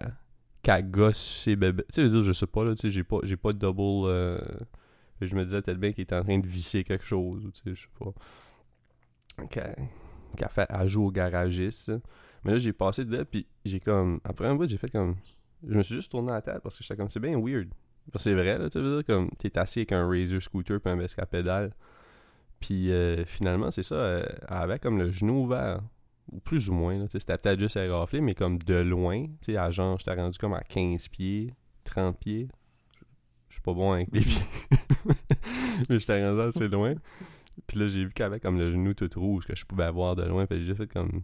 qu'elle gosse ses bébés. Tu sais, je veux dire, je sais pas, là, tu sais, j'ai pas, pas de double. euh, je me disais peut-être bien qu'il était en train de visser quelque chose, ou tu sais, je sais pas. Qu'elle, qu'elle fait, elle joue au garagiste. là. Mais là, j'ai passé de là, puis j'ai comme. Après un bout, j'ai fait comme. Je me suis juste tourné la tête parce que j'étais comme, c'est bien weird. Parce que c'est vrai, là, tu veux dire, comme, t'es assis avec un Razor scooter puis un à pédale. Puis euh, finalement, c'est ça, euh, elle avait comme le genou ouvert. Ou plus ou moins, c'était peut-être juste éraflé, mais comme de loin, tu sais, à genre, j'étais rendu comme à 15 pieds, 30 pieds. Je suis pas bon avec les pieds. mais j'étais rendu assez loin. Puis là, j'ai vu qu'elle avait comme le genou tout rouge, que je pouvais voir de loin. Que j'ai fait comme.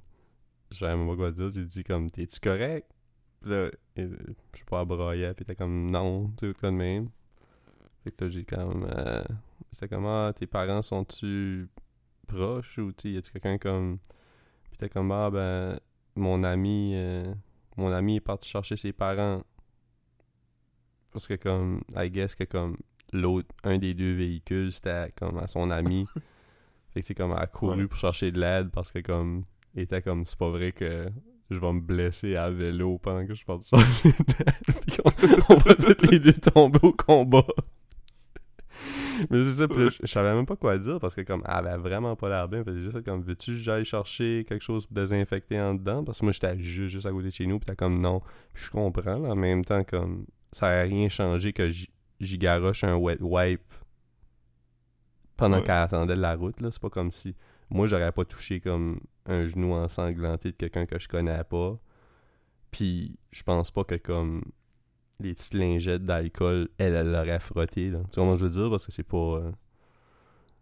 Même pas quoi dire. J'ai dit comme, t'es-tu correct? Puis là, je sais pas, broyait. Puis t'es comme, non, tu sais, de même. Fait que là, j'ai comme. Euh, c'était comme, ah, tes parents sont-tu proches? Ou tu y a-tu quelqu'un comme. Puis t'es comme, ah, ben, mon ami. euh, mon ami est parti chercher ses parents. Parce que comme, I guess que comme l'autre, un des deux véhicules, c'était comme à son ami. fait que c'est comme, elle a couru Ouais. pour chercher de l'aide parce que comme, il était comme, c'est pas vrai que je vais me blesser à vélo pendant que je pars chercher de l'aide. Puis qu'on on va tous les deux tomber au combat. Mais c'est ça, puis là, je, je savais même pas quoi dire parce que comme, elle avait vraiment pas l'air bien. Fait juste comme, veux-tu que j'aille chercher quelque chose pour désinfecter en dedans? Parce que moi, j'étais juste, juste à côté de chez nous, puis t'as comme, non. Puis je comprends, là, en même temps, comme, ça a rien changé que j'y garoche un wet wipe pendant Ouais. qu'elle attendait la route, là. C'est pas comme si, moi, j'aurais pas touché comme un genou ensanglanté de quelqu'un que je connais pas. Puis je pense pas que comme les petites lingettes d'alcool, elle, elle l'aurait frotté, là. Tu vois comment je veux dire? Parce que c'est pas... euh,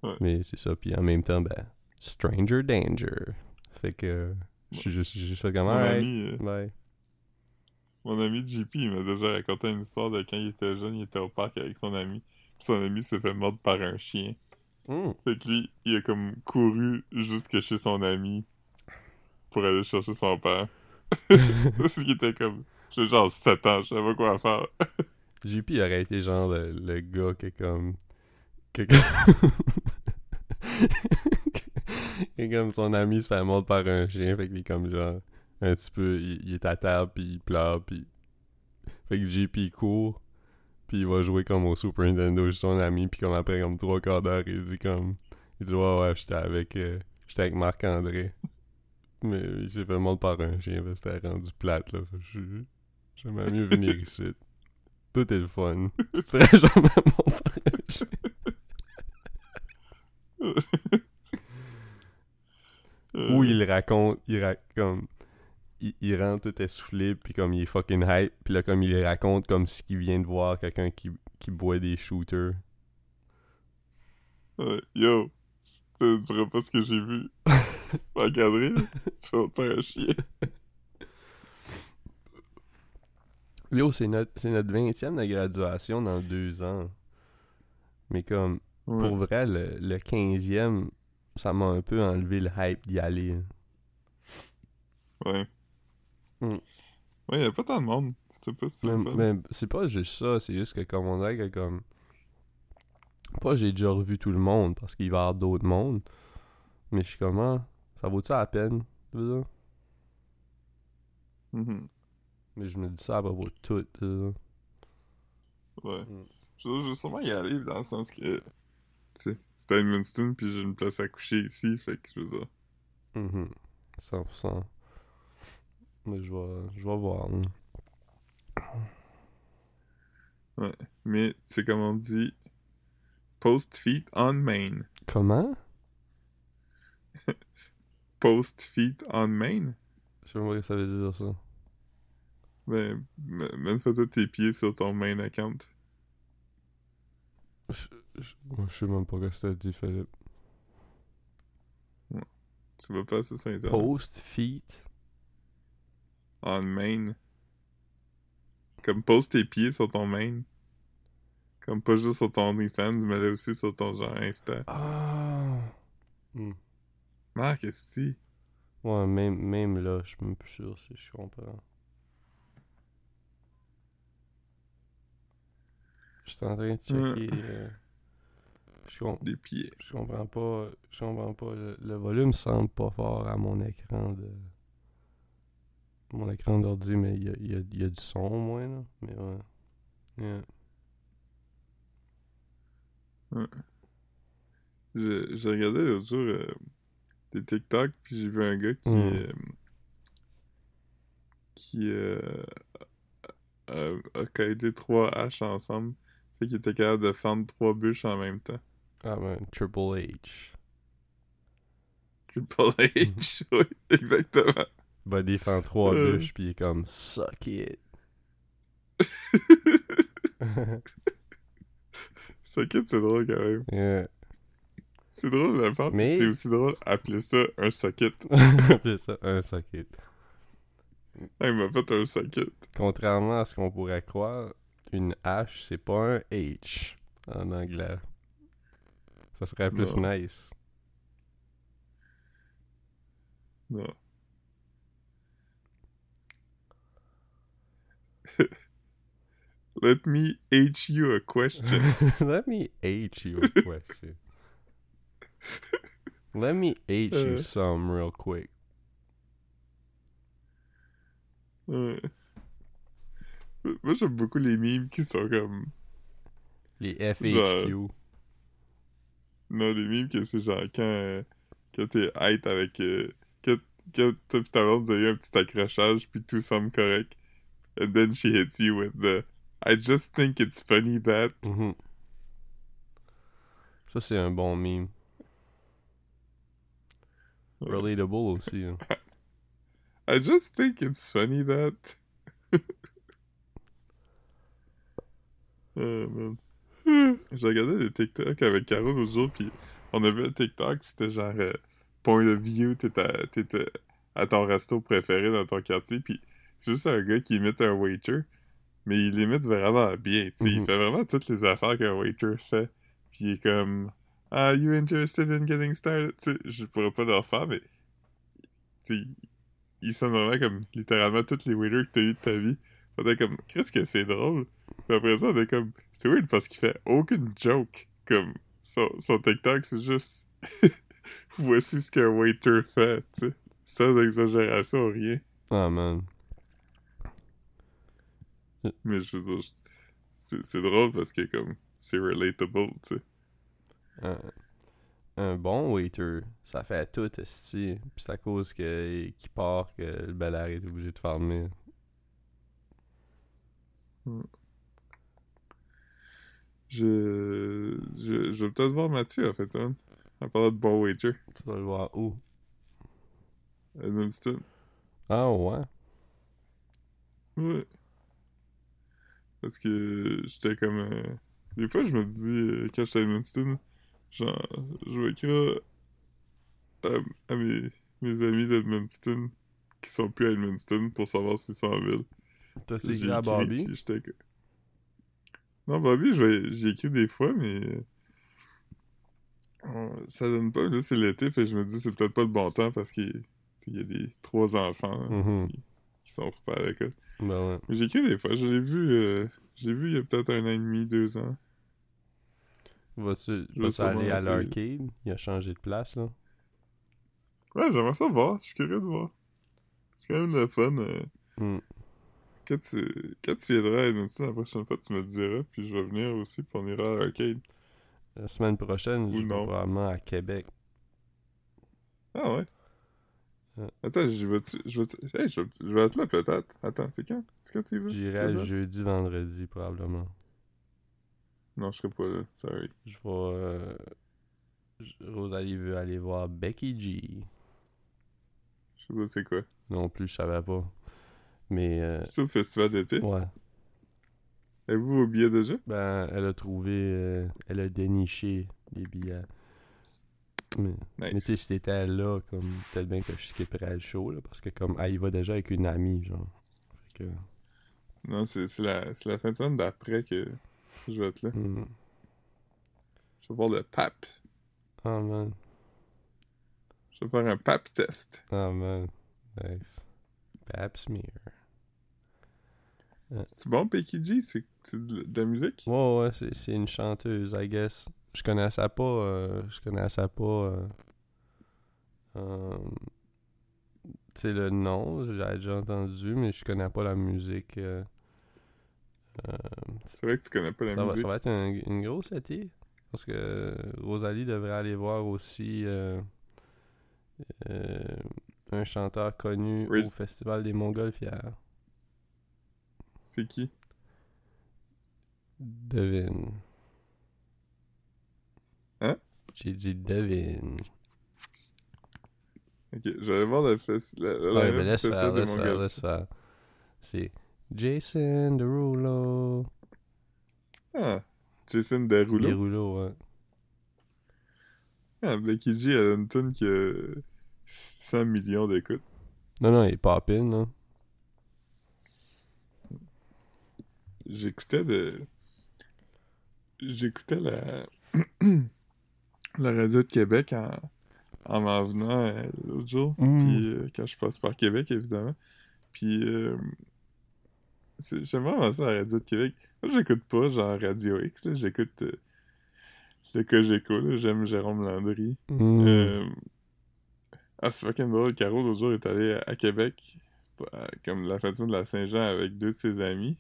Ouais. Mais c'est ça, puis en même temps, ben, stranger danger. Fait que je suis juste, juste fait comme, Mon ami, euh, mon ami JP, il m'a déjà raconté une histoire de quand il était jeune, il était au parc avec son ami. Puis son ami s'est fait mordre par un chien. Hmm. Fait que lui, il a comme couru jusque chez son ami pour aller chercher son père. Parce qu'il était comme... J'ai genre 7 ans, je savais pas quoi faire. JP aurait été genre le, le gars qui est comme. qui est comme... qui est comme son ami se fait mordre par un chien, fait qu'il est comme genre. Un petit peu. Il, il est à terre, puis il pleure, puis. Fait que JP court, puis il va jouer comme au Super Nintendo chez son ami, puis comme après, comme trois quarts d'heure, il dit comme. Il dit Ouais, ouais, j'étais avec. euh, j'étais avec Marc-André. Mais il s'est fait mordre par un chien, parce que c'était rendu plate, là. Fait que J'aimerais mieux venir ici. Tout est le fun. Tu te ferais jamais. Euh, Ou il raconte, il ra- comme, il, il rentre tout essoufflé, puis comme il est fucking hype, puis là comme il raconte comme si il vient de voir quelqu'un qui, qui boit des shooters. Yo, c'est vraiment pas ce que j'ai vu. Encadré. Tu fais pas un chien. Yo, c'est notre, c'est notre 20e de graduation dans deux ans. Mais comme, pour vrai, le, le 15e, ça m'a un peu enlevé le hype d'y aller. Ouais. Mm. Ouais, y'a pas tant de monde. C'était pas si Mais, mais c'est pas juste ça, c'est juste que comme on dirait que comme. Pas j'ai déjà revu tout le monde parce qu'il va y avoir d'autres mondes. Mais je suis comme ah, ça vaut-tu la peine? tu veux dire? Mhm. Mais je me dis ça à propos de tout. Ouais. Mm. Je, je vais sûrement y aller dans le sens que. Tu sais, c'était à Edmundston, puis j'ai une place à coucher ici, fait que je veux dire. Mhm. 100%. Mais je vais, je vais voir. hein. Mais c'est comme on dit. Post feet on main. Comment? Post feet on main? Je sais pas ce que ça veut dire ça. Ben, m- mets une photo de tes pieds sur ton main account. Je, je, je sais même pas ce que ça dit, Philippe. Tu vas passer sur Internet. Post feet. On main. Comme pose tes pieds sur ton main. Comme pas juste sur ton OnlyFans, mais là aussi sur ton genre Insta. Ah. Hmm. Ah, qu'est-ce que c'est? Ouais, même, même là, je suis même plus sûr si je comprends. Je suis en train de checker. euh, je, Des pieds. je comprends pas. Je comprends pas. Le, le volume semble pas fort à mon écran de. mon écran d'ordi, mais il y a, y, a, y a du son au moins, là. Mais ouais. Yeah. Je- J'ai regardé l'autre jour euh, des TikTok, puis j'ai vu un gars qui. Mm. euh, qui euh, a, a trois haches ensemble. Fait qu'il était capable de fendre trois bûches en même temps. Ah ben, Triple H. Triple H, oui, exactement. Va défendre trois Euh. bûches, puis il est comme Suck it. Ça quitte, c'est drôle quand même. yeah. C'est drôle de le faire, Mais- c'est aussi drôle appeler ça un socket. c'est ça, un suck it. Ah, il m'a fait un socket. Contrairement à ce qu'on pourrait croire, une H, c'est pas un H en anglais. Ça serait plus Non. nice. Non. Let me H you a question. Let me H you a question. Let me H you some real quick. Ouais. Moi, j'aime beaucoup les mimes qui sont comme. Les FHQ. Non, les mimes que c'est genre quand, euh, quand t'es hate avec. euh, que, que toi pis ta blonde, vous avez eu un petit accrochage, puis tout semble correct. And then she hits you with the. I just think it's funny that. Mhm. Ça, c'est un bon meme. Relatable aussi. hein. I just think it's funny that. Oh man. J'ai regardé des TikTok avec Caro l'autre jour, puis on a vu un TikTok, c'était genre euh, point of view, t'étais à, ton resto préféré dans ton quartier, puis c'est juste un gars qui imite un waiter, mais il l'imite vraiment bien, tu sais, il Mhm. fait vraiment toutes les affaires qu'un waiter fait, puis il est comme Are you interested in getting started? Tu sais, je pourrais pas leur faire, mais tu sais, il sonne vraiment comme littéralement tous les waiters que t'as eu de ta vie. Est comme, qu'est-ce que c'est drôle? Après ça, on est comme, c'est weird parce qu'il fait aucune joke. Comme, son, son TikTok, c'est juste, voici ce qu'un waiter fait, tu sais. Sans exagération, rien. Ah, man. Mais je veux dire, c'est drôle parce que, comme, c'est relatable, tu sais. Un, un bon waiter, ça fait tout, esti. Puis c'est à cause qu'il part que le bel air est obligé de fermer. Je, je, je vais peut-être voir Mathieu, en fait, ça. En parlant de bon waiter. Tu vas le voir où? Edmundston. Ah, ouais. Ouais. Parce que j'étais comme. euh, Des fois, je me dis, euh, quand j'étais à Edmundston, genre, je vais écrire à, à mes, mes amis d'Edmundston qui sont plus à Edmundston pour savoir s'ils sont en ville. T'as écrit à j'étais que- Non, je vais- j'ai écrit des fois, mais. euh, Ça donne pas, là, c'est l'été, fait je me dis, c'est peut-être pas le bon temps parce qu'il il y a des trois enfants là, Mhm. qui sont pas à l'école. Ben ouais. Mais j'ai écrit des fois. Je l'ai vu, euh, je l'ai vu il y a peut-être un an et demi, deux ans. Vas-tu aller à l'arcade? Il a changé de place, là. Ouais, j'aimerais ça voir. Je suis curieux de voir. C'est quand même le fun. euh, Hmm. Quand, tu, quand tu viendras à Edmonton la prochaine fois, tu me diras. Puis je vais venir aussi pour on ira à l'arcade. La semaine prochaine, Ou je vais probablement à Québec. Ah ouais? Ouais. Attends, je vais, je vais, hey, je vais, je vais être là peut-être. Attends, c'est quand? C'est quand tu vas? J'irai jeudi, vendredi, probablement. Non, je serai pas là. Sorry. Je vais... euh, Rosalie veut aller voir Becky G. Je sais pas c'est quoi. Non plus, je savais pas. Mais, euh, C'est au festival d'été. ouais. Avez-vous vos billets déjà? Ben, elle a trouvé... euh, elle a déniché les billets. Mais, mais tu sais, si t'étais là, comme, bien que je skipperais le show, là, parce que comme, elle y va déjà avec une amie, genre. Fait que... Non, c'est c'est la, c'est la fin de semaine d'après que je vais être là. hmm. Je vais voir le PAP. Oh man. Je vais faire un PAP test. Oh man. Nice. Pap smear. C'est bon, Becky G? C'est de, de la musique? Ouais, ouais, c'est, une chanteuse, I guess. Je connaissais pas, euh, je connaissais pas euh, euh, C'est le nom, j'ai déjà entendu, mais je connais pas la musique. euh, euh, C'est vrai que tu connais pas la ça, va, musique. ça va être un- une grosse été. Parce que Rosalie devrait aller voir aussi euh, un chanteur connu au Festival des Montgolfières. C'est qui? Devine. Hein? J'ai dit devine. Ok, j'allais voir le festival. La, la Ouais, mais laisse faire, laisse faire, laisse faire. C'est Jason Derulo. Ah, Jason Derulo? Derulo, ouais. Ah, Becky G, elle a une tune qui a 100 millions d'écoutes. Non, non, il est poppin, là. J'écoutais de... J'écoutais la... la radio de Québec en, en m'en venant euh, l'autre jour. Mm. Puis euh, quand je passe par Québec, évidemment. Puis euh, j'aime vraiment ça, la radio de Québec. Moi, j'écoute pas genre Radio X. J'écoute le Cogeco. J'aime Jérôme Landry. Mm. Ah, c'est fucking drôle. Caro, l'autre jour, est allé à, à Québec, comme la fin de la Saint-Jean, avec deux de ses amis.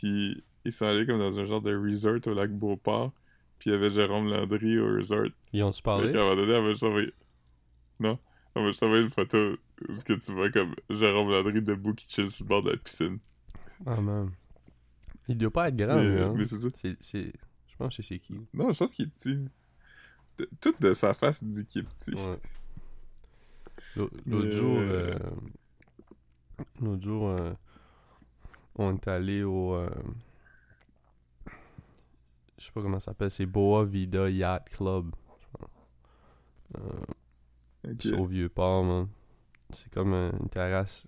Puis, ils sont allés comme dans un genre de resort au lac Beauport. Puis, il y avait Jérôme Landry au resort. Ils ont-tu parlé? qu'à un moment donné, elle m'a juste envoyé... Non. Elle m'a juste envoyé une photo où ce que tu vois comme Jérôme Landry debout qui chill sur le bord de la piscine. Ah, man. Il doit pas être grand, mais, lui, hein. mais c'est ça. C'est, c'est... Je pense que c'est qui. Non, je pense qu'il est petit. De- Tout de sa face dit qu'il est petit. Ouais. L'autre Mais, jour, euh, euh, l'autre jour, euh, on est allé au, euh, je sais pas comment ça s'appelle, c'est Boa Vida Yacht Club. Euh, au Vieux-Port, man. C'est comme euh, une terrasse.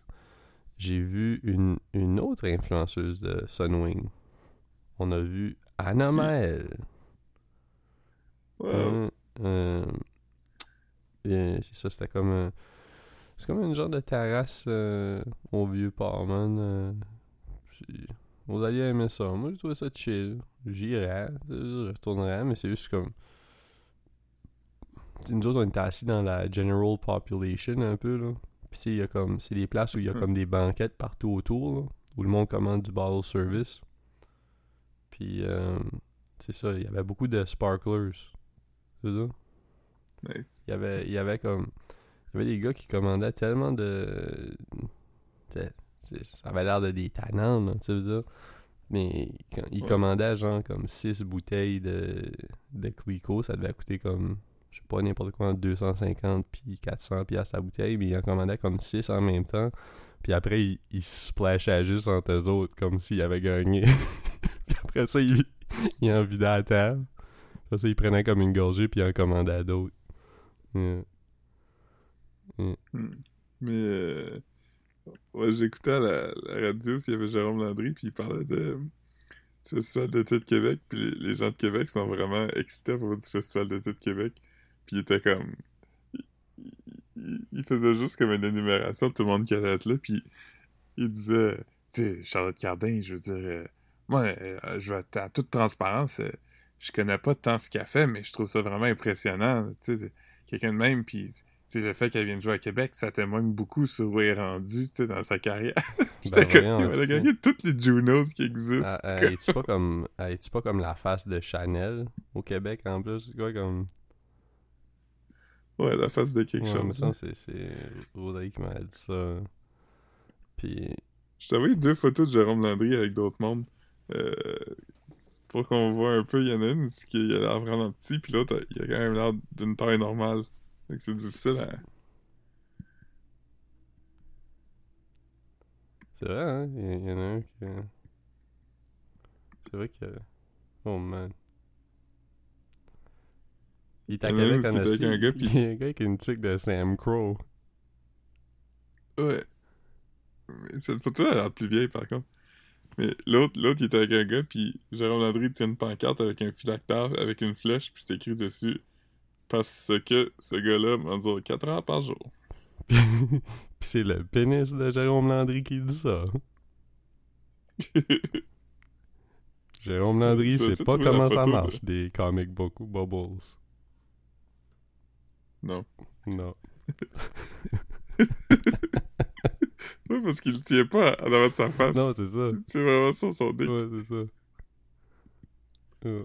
J'ai vu une, une autre influenceuse de Sunwing. On a vu Anna? Maëlle. Wow. Ouais, euh, c'est ça, c'était comme un- C'est comme une genre de terrasse euh, au vieux port, man. Puis Rosalie aimait ça. Moi, j'ai trouvé ça chill. J'irais, je retournerais, mais c'est juste comme. T'sais, nous autres, on était assis dans la general population un peu, là. Puis, il y a comme. C'est des places où il y a Mhm. comme des banquettes partout autour, là, où le monde commande du bottle service. Puis, euh, c'est ça, il y avait beaucoup de sparklers. C'est ça? Nice. Il y avait, il y avait comme. Il y avait des gars qui commandaient tellement de. de- ça avait l'air de des tannants, là, tu veux dire. Mais quand ils Ouais. commandaient genre comme 6 bouteilles de, de Clico, ça devait coûter comme. Je sais pas, n'importe quoi, entre 250 puis 400 piastres la bouteille, mais ils en commandaient comme 6 en même temps. Puis après, ils se splashaient juste entre eux autres, comme s'ils avaient gagné. puis après ça, ils, ils en vidaient à terre. Après ça, ils prenaient comme une gorgée, puis ils en commandaient d'autres. Yeah. Hmm. Mais euh, ouais, j'écoutais à la, radio, il y avait Jérôme Landry, puis il parlait de, du Festival d'été de Québec, puis les, gens de Québec sont vraiment excités à propos du Festival d'été de Québec, puis il était comme... Il, faisait juste comme une énumération de tout le monde qui allait être là, puis il disait, tu sais, Charlotte Cardin, je veux dire, euh, moi, euh, je vais en toute transparence, euh, je connais pas tant ce qu'elle fait, mais je trouve ça vraiment impressionnant, tu sais, quelqu'un de même, puis tu sais, le fait qu'elle vienne jouer à Québec, ça témoigne beaucoup sur où elle est rendue, dans sa carrière. Ben voyons, elle a gagné toutes les Junos qui existent. Ah, ah, Es-tu pas comme es-tu pas comme la face de Chanel au Québec en plus? Quoi comme? Ouais, la face de quelque ouais, me chose. semble que c'est Rosalie qui m'a dit ça. Puis Je t'avais deux photos de Jérôme Landry avec d'autres mondes. euh, pour qu'on voit un peu, il y en a une a l'air vraiment petit, puis l'autre, il a quand même l'air d'une taille normale. C'est difficile à... c'est vrai hein, il y, en a un qui C'est vrai que oh man. Il est à Il y en a un Québec en gars, puis- Il y a un gars avec une chick de Sam Crow. Ouais. Mais cette photo, elle a l'air plus vieille, par contre. Mais l'autre, l'autre, il était avec un gars, puis Jérôme Landry tient une pancarte avec un phylactère, avec une flèche, puis c'est écrit dessus « Parce que ce gars-là mesure 4 heures par jour. Puis c'est le pénis de Jérôme Landry qui dit ça. Jérôme Landry, c'est pas comment ça de- marche, des comic book bubbles. Non. Non. ouais, parce qu'il tient pas en avant de sa face. Non, c'est ça. C'est vraiment sur son dick. Ouais, c'est ça. Ouais.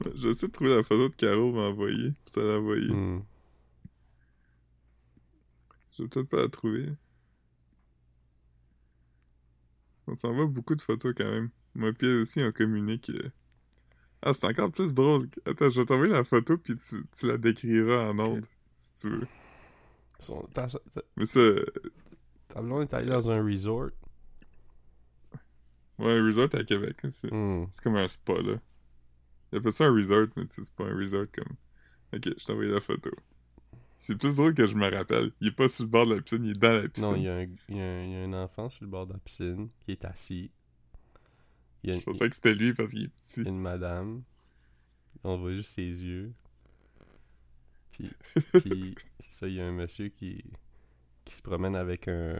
J'essaie de trouver la photo de Caro m'a envoyé. Pour te. Hmm. Je vais peut-être pas la trouver. On s'envoie beaucoup de photos quand même. Moi puis elle aussi on communique. Ah, c'est encore plus drôle. Attends, je vais t'envoyer la photo puis tu, tu la décriras en ondes. Si tu veux. Son- ta, ta- Mais ça, euh, ta blonde est allée dans un resort. ouais, un resort à Québec. C'est Hmm. c'est comme un spa là. Il appelle ça un resort, mais tu sais, c'est pas un resort comme. Ok, je t'ai envoyé la photo. C'est plus drôle que je me rappelle. Il est pas sur le bord de la piscine, il est dans la piscine. Non, il y, a un, il, y a un, il y a un enfant sur le bord de la piscine qui est assis. Il y a, Je pensais que c'était lui parce qu'il est il y petit. a une madame. On voit juste ses yeux. Puis, puis c'est ça, il y a un monsieur qui, qui se promène avec un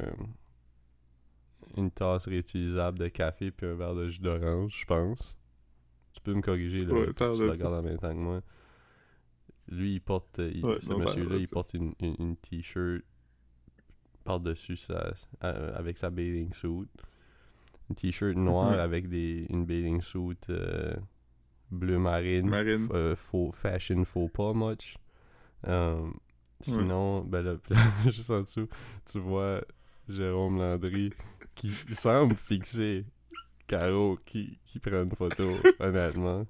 une tasse réutilisable de café puis un verre de jus d'orange, je pense. Tu peux me corriger là, Ouais, si tu le ça. regardes en même temps que moi. Lui, il porte, il- Ouais, ce monsieur-là, il porte une, une, une t-shirt par-dessus sa, euh, avec sa bathing suit. Une t-shirt noire Mhm. avec des, une bathing suit euh, bleu marine. Marine. Euh, faux, fashion faux pas much. Euh, sinon, ben là, juste en dessous, tu vois Jérôme Landry qui semble fixer Caro qui, qui prend une photo, honnêtement.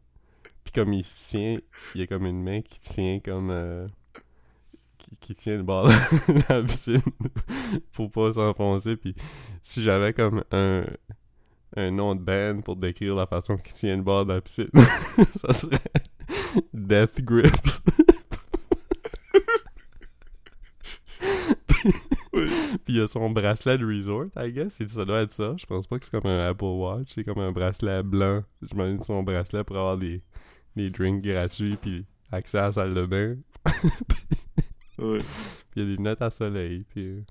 Puis comme il se tient, il y a comme une main qui tient comme... euh, qui, qui tient le bord de la piscine pour pas s'enfoncer. Puis si j'avais comme un, un nom de band pour décrire la façon qu'il tient le bord de la piscine, ça serait Death Grip. Oui. Puis il y a son bracelet de resort, I guess. Et ça doit être ça. Je pense pas que c'est comme un Apple Watch. C'est comme un bracelet blanc. J'imagine son bracelet pour avoir des, des drinks gratuits puis accès à la salle de bain. Puis il y a des lunettes à soleil. Puis euh,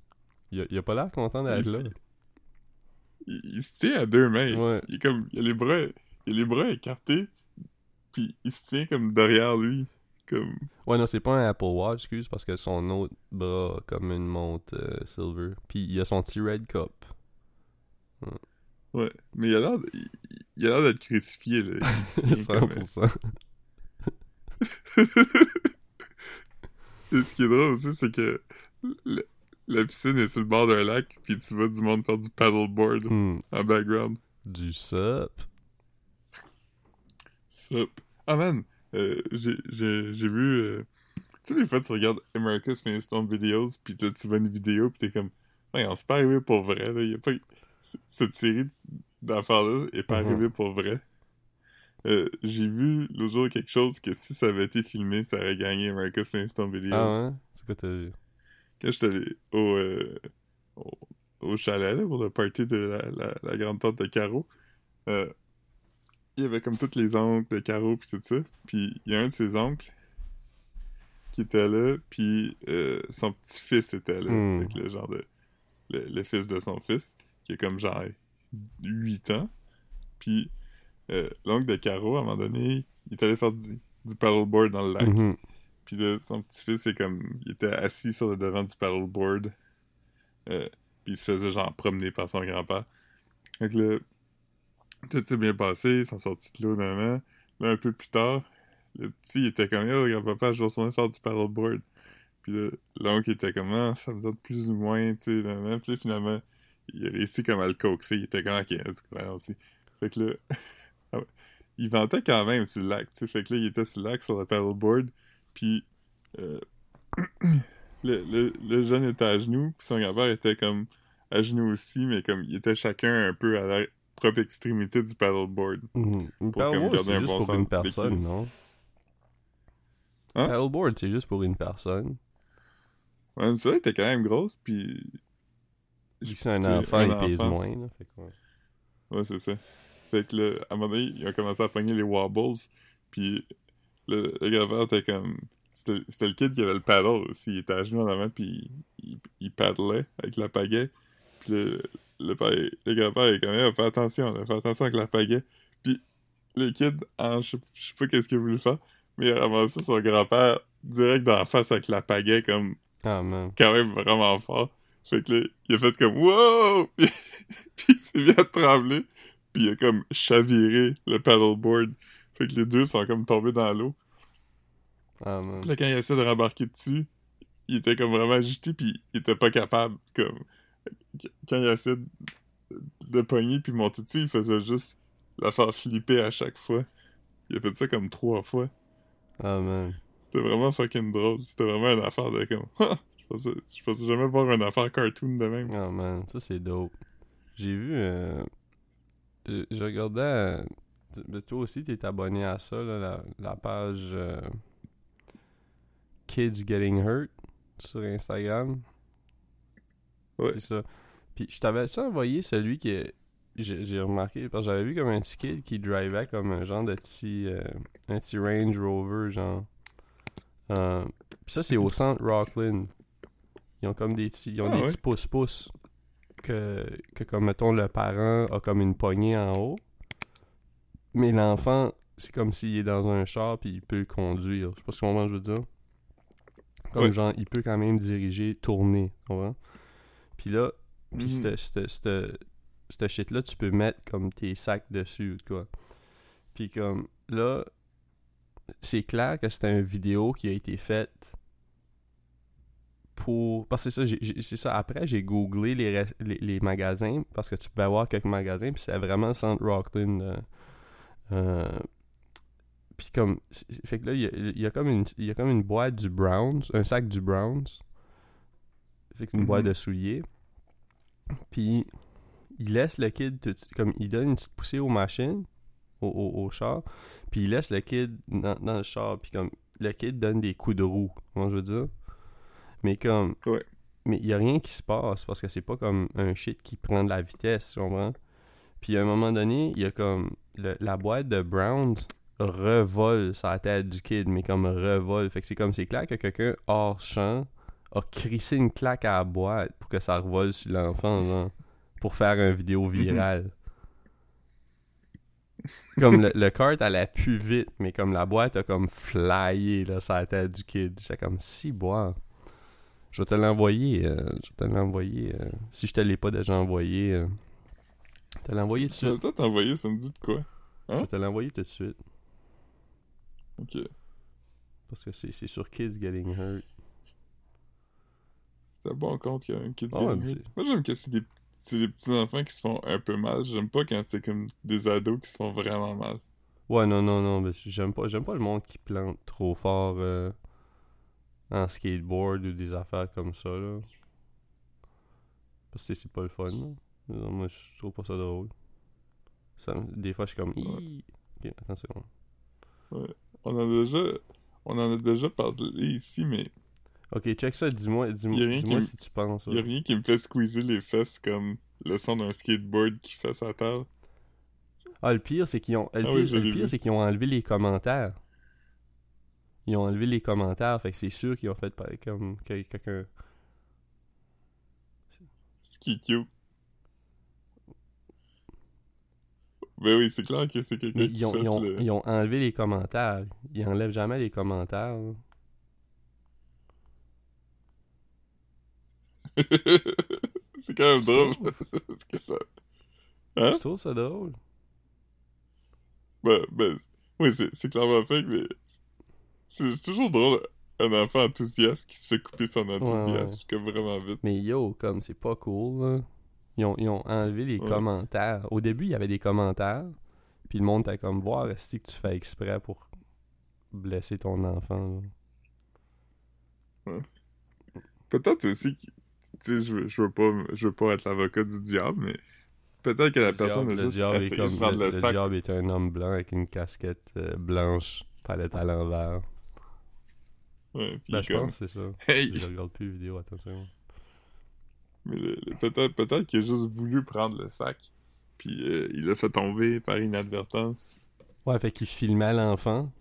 il, a, il a pas l'air content d'être là. Il, il se tient à deux mains. Ouais. Il est comme. Il a les bras. Il a les bras écartés. Puis il se tient comme derrière lui. Comme. Ouais, non, c'est pas un Apple Watch, excuse, parce que son autre bras a comme une montre euh, silver. Puis il a son petit red cup. Ouais. Mais il a l'air. d- Il, il a l'air d'être crucifié, là. Il tient comme- 100%. Et ce qui est drôle aussi, c'est que le- la piscine est sur le bord d'un lac, puis tu vois du monde faire du paddleboard Hmm. en background. Du sup. Sup. Ah man, j'ai j'ai- vu... euh, Tu sais, des fois, tu regardes America's Funniest Home Videos, puis tu vois une vidéo, puis t'es comme... Ouais, on s'est pas arrivé pour vrai, là. Y a pas... Cette série d'affaires-là est pas Mhm. arrivée pour vrai. Euh, j'ai vu l'autre jour quelque chose que si ça avait été filmé, ça aurait gagné America's Funniest Home Videos. Ah ouais? C'est quoi t'as vu? quand j'étais allé au, euh, au, au chalet là, pour le party de la, la, la grande tante de Caro, euh, il y avait comme tous les oncles de Caro puis tout ça. Puis il y a un de ses oncles qui était là, puis euh, son petit-fils était là, Hmm. avec le genre de... Le, le fils de son fils, qui est comme genre 8 ans. Puis euh, l'oncle de Caro, à un moment donné, il est allé faire du, du paddleboard dans le lac. Mhm. Puis là, son petit-fils, c'est comme... Il était assis sur le devant du paddleboard. Euh, puis il se faisait genre promener par son grand-père. Donc là, tout s'est bien passé, ils sont sortis de l'eau, nan, Là, un peu plus tard, le petit était comme « Yo, grand-papa, je vais retourner faire du paddleboard. » Puis l'oncle était comme « Ah, ça me donne plus ou moins, tu sais, nan. Puis là, finalement, il a réussi comme à le coaxer. Il était comme « Ok, allons aussi. » Fait que là... ah il ventait quand même sur le lac, tu sais. Fait que là, il était sur le lac, sur le paddleboard. Puis euh, le, le, le jeune était à genoux, puis son grand-père était comme à genoux aussi, mais comme il était chacun un peu à propre extrémité du paddleboard. Mhm. Paddleboard, garder c'est juste bon pour une personne, non? Hein? Paddleboard, c'est juste pour une personne. Ouais, mais ça, il était quand même grosse, puis... Vu que c'est un enfant, un il pèse moins. Là, fait que, ouais. Ouais, c'est ça. Fait que là, à un moment donné, ils ont commencé à pogner les wobbles, puis le, le grand-père était comme... C'était c'était le kid qui avait le paddle aussi. Il était à genoux en avant, puis il, il, il paddlait avec la pagaie. Puis le, le, père, le grand-père est comme, Eh, fais attention, là, fais attention avec la pagaie. Puis le kid, en, je, sais- je sais pas qu'est-ce qu'il a voulu faire, mais il a ramassé son grand-père direct dans la face avec la pagaie, comme, man. quand même vraiment fort. Fait que là, il a fait comme, wow! Puis, puis il s'est mis à trembler. Puis il a comme chaviré le paddleboard. Fait que les deux sont comme tombés dans l'eau. Ah, man. Puis là, quand il essaie de rembarquer dessus, il était comme vraiment agité, puis il était pas capable, comme... Quand il essaie de, de pogner puis monter dessus, il faisait juste la faire flipper à chaque fois. Il a fait ça comme trois fois. Ah, man. C'était vraiment fucking drôle. C'était vraiment une affaire de comme... Je pensais, je pensais jamais voir une affaire cartoon de même. Ah, man. Ça, c'est dope. J'ai vu. euh, Je, je regardais. euh, ben, toi aussi, t'es abonné à ça, là, la, la page euh, Kids Getting Hurt sur Instagram. Ouais. C'est ça. Puis je t'avais ça envoyé celui qui est- j'ai remarqué parce que j'avais vu comme un petit kid qui drivait comme un genre de petit euh, un petit Range Rover genre. Euh, Puis ça c'est au centre Rockland. Ils ont comme des petits ils ont Ah des petits pouces pouces que que comme mettons le parent a comme une poignée en haut. Mais l'enfant c'est comme s'il est dans un char puis il peut conduire. Je sais pas ce que je veux dire. Comme Ouais. genre il peut quand même diriger, tourner, tu comprends? Puis là, puis Mhm. cette- shit-là, tu peux mettre comme tes sacs dessus, quoi. Puis comme, là, c'est clair que c'était une vidéo qui a été faite pour... Parce que c'est ça, c'est ça. Après, j'ai googlé les, les, les magasins, parce que tu pouvais avoir quelques magasins, puis c'est vraiment Centre Rockland. euh, euh, puis comme... Fait que là, il y a, il y a comme une, il y a comme une boîte du Browns, un sac du Browns. Fait que une boîte de souliers. Puis il laisse le kid tout- comme il donne une petite poussée aux machines au, au, au char puis il laisse le kid dans, dans le char puis comme le kid donne des coups de roue comment je veux dire? Mais comme Ouais. mais il y a rien qui se passe parce que c'est pas comme un shit qui prend de la vitesse tu comprends? Puis à un moment donné il y a comme le- la boîte de Browns revole la tête du kid mais comme revole fait que c'est comme c'est clair que quelqu'un hors champ a crissé une claque à la boîte pour que ça revole sur l'enfant, genre, pour faire une vidéo virale. comme le, le kart allait plus vite, mais comme la boîte a comme flyé là, sur la tête du kid. J'étais comme si boire. Je vais te l'envoyer. euh, je vais te l'envoyer. euh, si je te l'ai pas déjà envoyé. euh, je vais te l'envoyer tout de suite. peut-être envoyé, ça me dit de quoi? Je vais te l'envoyer tout de suite. Ok. Parce que c'est c'est sur Kids Getting Hurt. C'était bon compte qu'il y a un kid Ah ouais, qui- mais c'est- Moi, j'aime que c'est des, petits enfants qui se font un peu mal. J'aime pas quand c'est comme des ados qui se font vraiment mal. Ouais, non, non, non, mais j'aime pas, j'aime pas le monde qui plante trop fort euh, en skateboard ou des affaires comme ça, là. Parce que c'est pas le fun. Non, Moi, je trouve pas ça drôle. Ça, des fois, je suis comme... Ouais. Ok, attends une seconde. On en a déjà, on en a déjà parlé ici, mais Ok, check ça, dis-moi dis dis si tu penses. y a rien qui me fait squeezer les fesses comme le son d'un skateboard qui fait sa terre. Ah, le pire, c'est qu'ils ont... Le Ah pire, oui, le pire, c'est qu'ils ont enlevé les commentaires. Ils ont enlevé les commentaires, fait que c'est sûr qu'ils ont fait comme que- quelqu'un... Ce qui est cute. Ben oui, c'est clair que c'est quelqu'un qui ils ont, ils, ont, le... ils ont enlevé les commentaires. Ils enlèvent jamais les commentaires. là. c'est quand même drôle. que ça... Hein? Tu trouves ça drôle? Ben, ben, oui, c'est clairement fake, mais c'est toujours drôle un enfant enthousiaste qui se fait couper son enthousiasme ouais. comme vraiment vite. Mais yo, comme c'est pas cool. là. Ils, ont, ils ont enlevé les Ouais. commentaires. Au début, il y avait des commentaires. Puis le monde t'a comme voir si que tu fais exprès pour blesser ton enfant. là. Peut-être aussi tu sais, je veux, je veux pas, je veux pas être l'avocat du diable, mais peut-être que la Le personne diable- a le juste diable est essayé comme de prendre le, le, le sac. diable est un homme blanc avec une casquette euh, blanche, palette à l'envers. Ouais, Ben, je comme, pense c'est ça. hey! Je regarde plus les vidéos, attention. Mais peut-être, peut-être qu'il a juste voulu prendre le sac, puis euh, il l'a fait tomber par inadvertance. Ouais, fait qu'il filmait l'enfant.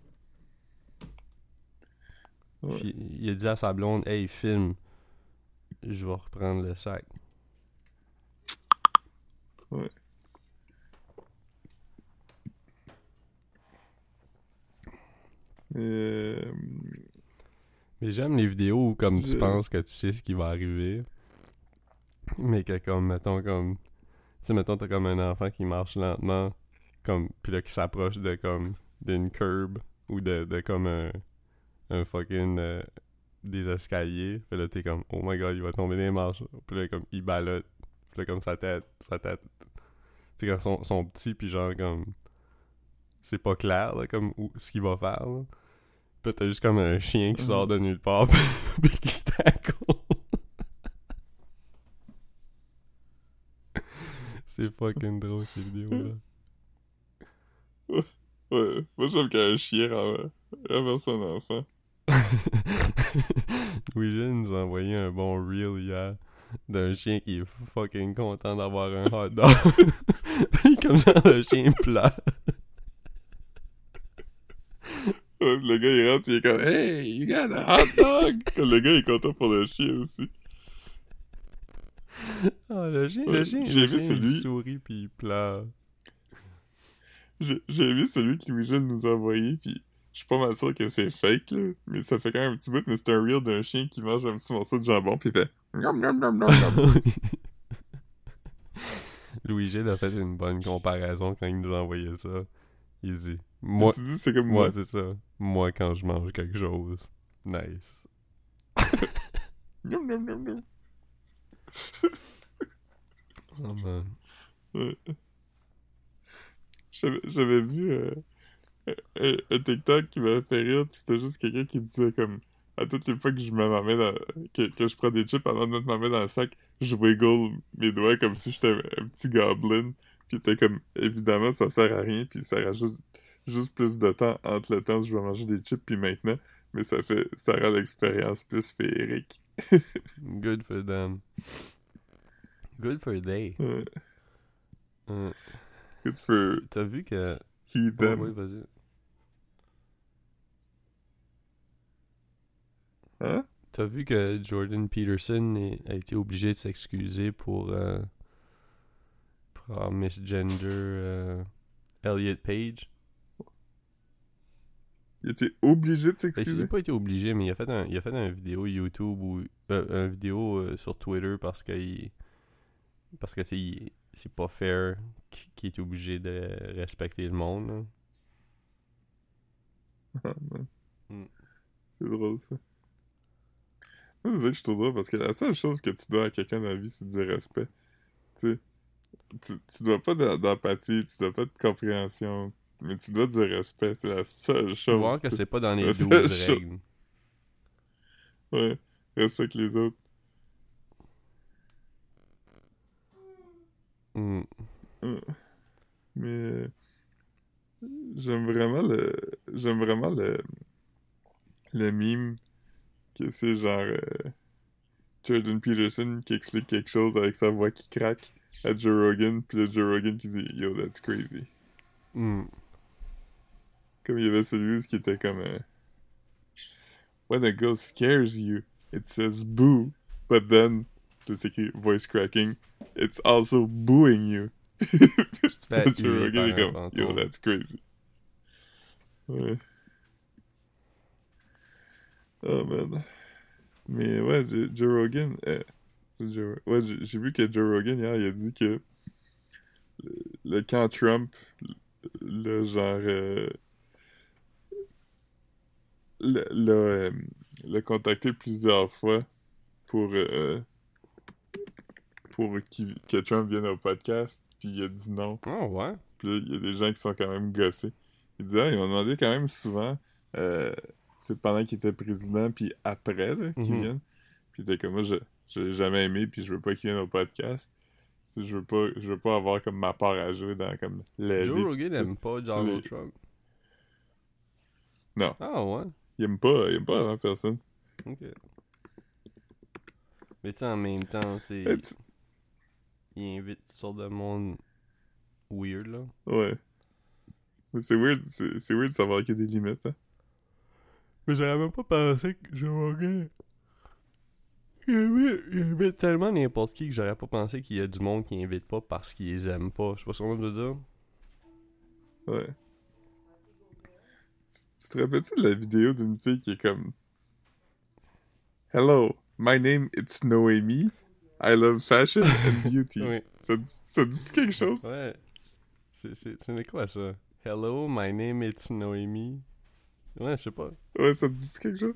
Ouais. Il a dit à sa blonde Hey, filme, je vais reprendre le sac. Euh, Mais j'aime les vidéos où comme tu Je- penses que tu sais ce qui va arriver. Mais que comme, mettons comme... Tu sais, mettons, t'as comme un enfant qui marche lentement, comme... Puis là, qui s'approche de comme... D'une curb, ou de, de comme un... Un fucking... euh, des escaliers. Puis là, t'es comme, oh my god, il va tomber des marches. Puis là, comme, il balotte. Puis là, comme sa tête, sa tête... Tu sais, comme, son, son petit, puis genre, comme... C'est pas clair, là, comme, où- ce qu'il va faire, là. Puis t'as juste comme un chien qui Mhm. sort de nulle part puis qui tacle. C'est fucking drôle ces vidéos-là. Ouais, moi j'aime quand un chien renverse son enfant. Louis nous a envoyé un bon reel hier d'un chien qui est fucking content d'avoir un hot dog. Puis comme genre le chien plat. Le gars il rentre, il est comme Hey, you got a hot dog! Comme le gars il est content pour le chien aussi. Ah, le chien, Ouais, le chien, j'ai le vu chien, il celui- sourit puis il pleure. J'ai vu celui que Louis-Jean nous a envoyé, pis je suis pas mal sûr que c'est fake, là. Mais ça fait quand même un petit bout, mais c'est un reel d'un chien qui mange un petit morceau de jambon, pis il fait Nom nom nom nom nom. Louis Gilles a fait une bonne comparaison quand il nous a envoyé ça. Il dit Moi, c'est comme moi, moi. c'est ça. Moi, quand je mange quelque chose, nice. Nom nom nom nom. Oh man. Ouais. J'avais vu euh, un, un TikTok qui m'avait fait rire, pis c'était juste quelqu'un qui disait comme à toutes les fois que je mets ma main dans, que, que je prends des chips avant de mettre ma main dans le sac, je wiggle mes doigts comme si j'étais un, un petit goblin. Puis t'es comme évidemment ça sert à rien, puis ça rajoute juste plus de temps entre le temps où je vais manger des chips puis maintenant, mais ça fait ça rend l'expérience plus féerique. Good for them. Good for they. Ouais. Euh, Good for T'as vu que. he Oh, them. oui, vas-y. Hein? T'as vu que Jordan Peterson a été obligé de s'excuser pour. Euh, pour avoir misgender euh, Elliot Page? Il était obligé de Ben, il s'excuser. n'a pas été obligé, mais il a fait un, il a fait un vidéo YouTube ou euh, un vidéo euh, sur Twitter parce que il, parce que c'est pas fair qu- qu'il est obligé de respecter le monde. Ah. Mm. C'est drôle, ça. Moi, c'est ça que je trouve drôle, parce que la seule chose que tu dois à quelqu'un dans la vie, c'est du respect. Tu sais, tu, tu dois pas d'em- d'empathie, tu dois pas de compréhension, mais tu dois du respect. C'est la seule chose. voir que c'est pas dans les C'est 12 chaud. règles. Ouais, respecte les autres. Mm. Mais j'aime vraiment le j'aime vraiment le le meme que c'est genre euh, Jordan Peterson qui explique quelque chose avec sa voix qui craque à Joe Rogan puis le Joe Rogan qui dit yo that's crazy Mm. comme il y avait celui qui était comme euh, when a ghost scares you it says boo but then c'est écrit voice cracking it's also booing you Joe Rogan est comme, yo, that's crazy. Ouais. Oh man. Mais ouais, Joe Rogan. euh, Joe- ouais, j'ai vu que Joe Rogan hier, il a dit que le, le camp Trump, le genre. euh, le- euh, contacté plusieurs fois pour. euh, pour que Trump vienne au podcast, puis il a dit non. Oh, ouais. Puis là, il y a des gens qui sont quand même gossés. Il disait, ah, ils m'ont demandé quand même souvent, pendant qu'il était président, puis après, là, qu'il Mhm. vienne. Puis était comme, moi, je, je l'ai jamais aimé, puis je veux pas qu'il vienne au podcast. Je veux pas, je veux pas avoir comme ma part à jouer dans comme. Joe Rogan tout. aime pas Donald les- Trump. Non. Ah, ouais. Il aime pas, il aime pas la personne. Ok. Mais tu sais, en même temps, sais, Eh, il invite toutes sortes de monde weird, là. Ouais. Mais c'est weird, c'est c'est weird de savoir qu'il y a des limites, hein. Mais j'aurais même pas pensé que Joe Rogan... Il invite, il invite tellement n'importe qui que j'aurais pas pensé qu'il y a du monde qui invite pas parce qu'ils les aiment pas. Je sais pas ce qu'on veut dire. Ouais. Tu, tu te rappelles-tu de la vidéo d'une fille qui est comme. Hello, my name is Noemi. I love fashion and beauty. Oui. Ça, dit- ça dit quelque chose? Ouais. C'est, c'est, c'est quoi ça? Hello, my name is Noemi. Ouais, je sais pas. Ouais, ça dit quelque chose?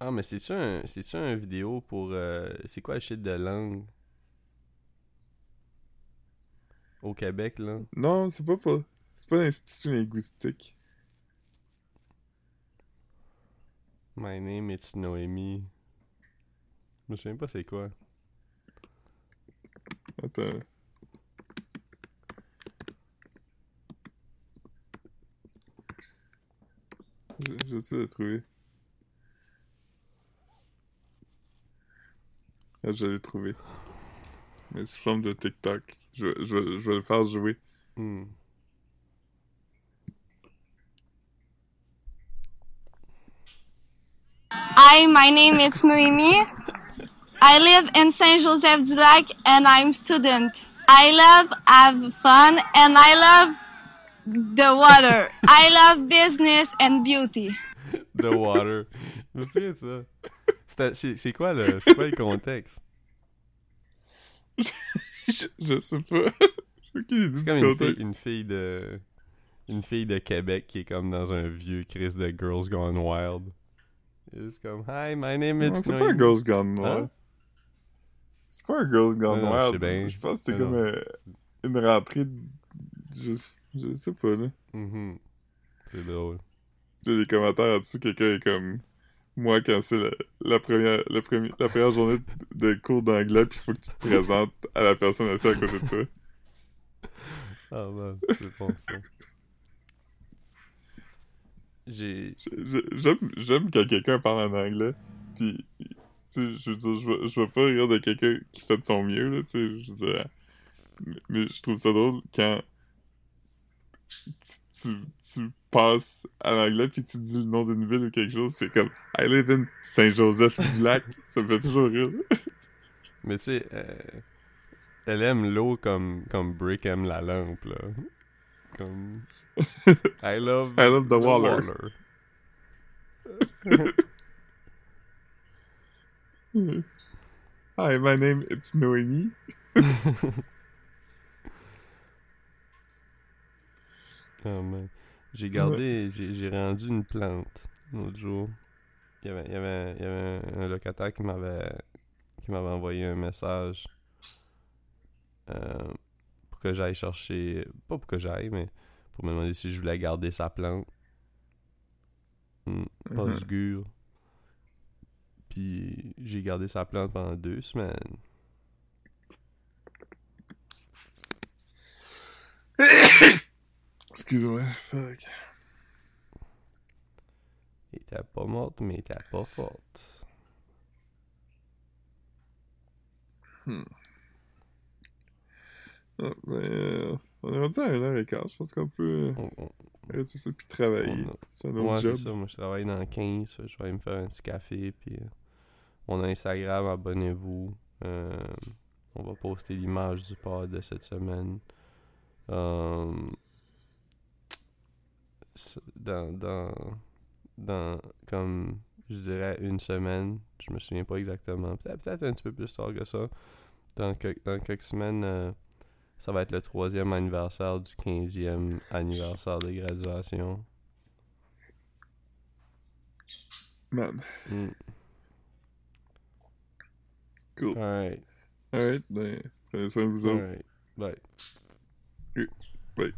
Ah, mais c'est-tu un, c'est-tu un vidéo pour. euh, c'est quoi le shit de langue? Au Québec, là? Non, c'est pas pas. C'est pas l'institut linguistique. My name is Noemi. Je me souviens pas c'est quoi. Attends. J'essaie de trouver. Ah, je l'ai trouvé. Mais sous forme de TikTok. Je, vais- je, je vais le faire jouer. Hmm. Hi, my name is Noemi. I live in Saint Joseph du Lac and I'm student. I love have fun and I love the water. I love business and beauty. The Water. Je me souviens de ça. C'était- C'est, c'est quoi le, c'est quoi le contexte? Je, je sais pas. C'est comme une fille, une fille de. Une fille de Québec qui est comme dans un vieux Chris de Girls Gone Wild. C'est comme Hi, my name is c'est pas. Girls Gone. Hein? C'est pas un Girls Gone Non, non, je sais Wild. bien. Je pense que c'est comme euh, une rentrée de... je sais pas, là. Mhm. C'est drôle. Tu les commentaires en dessous, quelqu'un est comme... Moi, quand c'est la, la première, la, première, la première journée de, de cours d'anglais, puis il faut que tu te présentes à la personne assise à côté de toi. Ah man, c'est bon ça. J'ai. J'aime quand quelqu'un parle en anglais, puis... Tu sais, je veux dire, je je vais pas rire de quelqu'un qui fait de son mieux, là, tu sais, je veux dire... Mais, mais je trouve ça drôle quand... Tu, tu, tu passes à l'anglais puis tu dis le nom d'une ville ou quelque chose, c'est comme I live in Saint-Joseph-du-Lac. ça me fait toujours rire. Mais tu sais, euh, elle aime l'eau comme, comme Brick aime la lampe, là. Comme. I love. I love the water. Hi, my name is Noemi. J'ai gardé, j'ai j'ai rendu une plante l'autre jour. Il y avait, il y avait, il y avait un, locataire qui m'avait qui m'avait envoyé un message euh, pour que j'aille chercher, pas pour que j'aille, mais pour me demander si je voulais garder sa plante. Hmm, Mhm. Osgur. Puis j'ai gardé sa plante pendant deux semaines. Excuse-moi. Fuck. Elle était pas morte, mais elle était pas forte. Ah, ben, euh, on est rendu à une heure et quart. Je pense qu'on peut On- on- arrêter ça puis travailler. a- C'est un Ouais, c'est ça. Moi, je travaille dans 15. fait que Je vais aller me faire un petit café. Puis, euh, on a Instagram, abonnez-vous. Euh, on va poster l'image du pod de cette semaine. Dans, dans, dans, comme, je dirais, une semaine. Je me souviens pas exactement. Peut-être peut-être un petit peu plus tard que ça. Dans, que- dans quelques semaines, euh, ça va être le troisième anniversaire du 15e anniversaire de graduation. Man. Mm. Cool. Alright. Alright, ben, prenez soin de vous autres. Alright. Bye. Bye.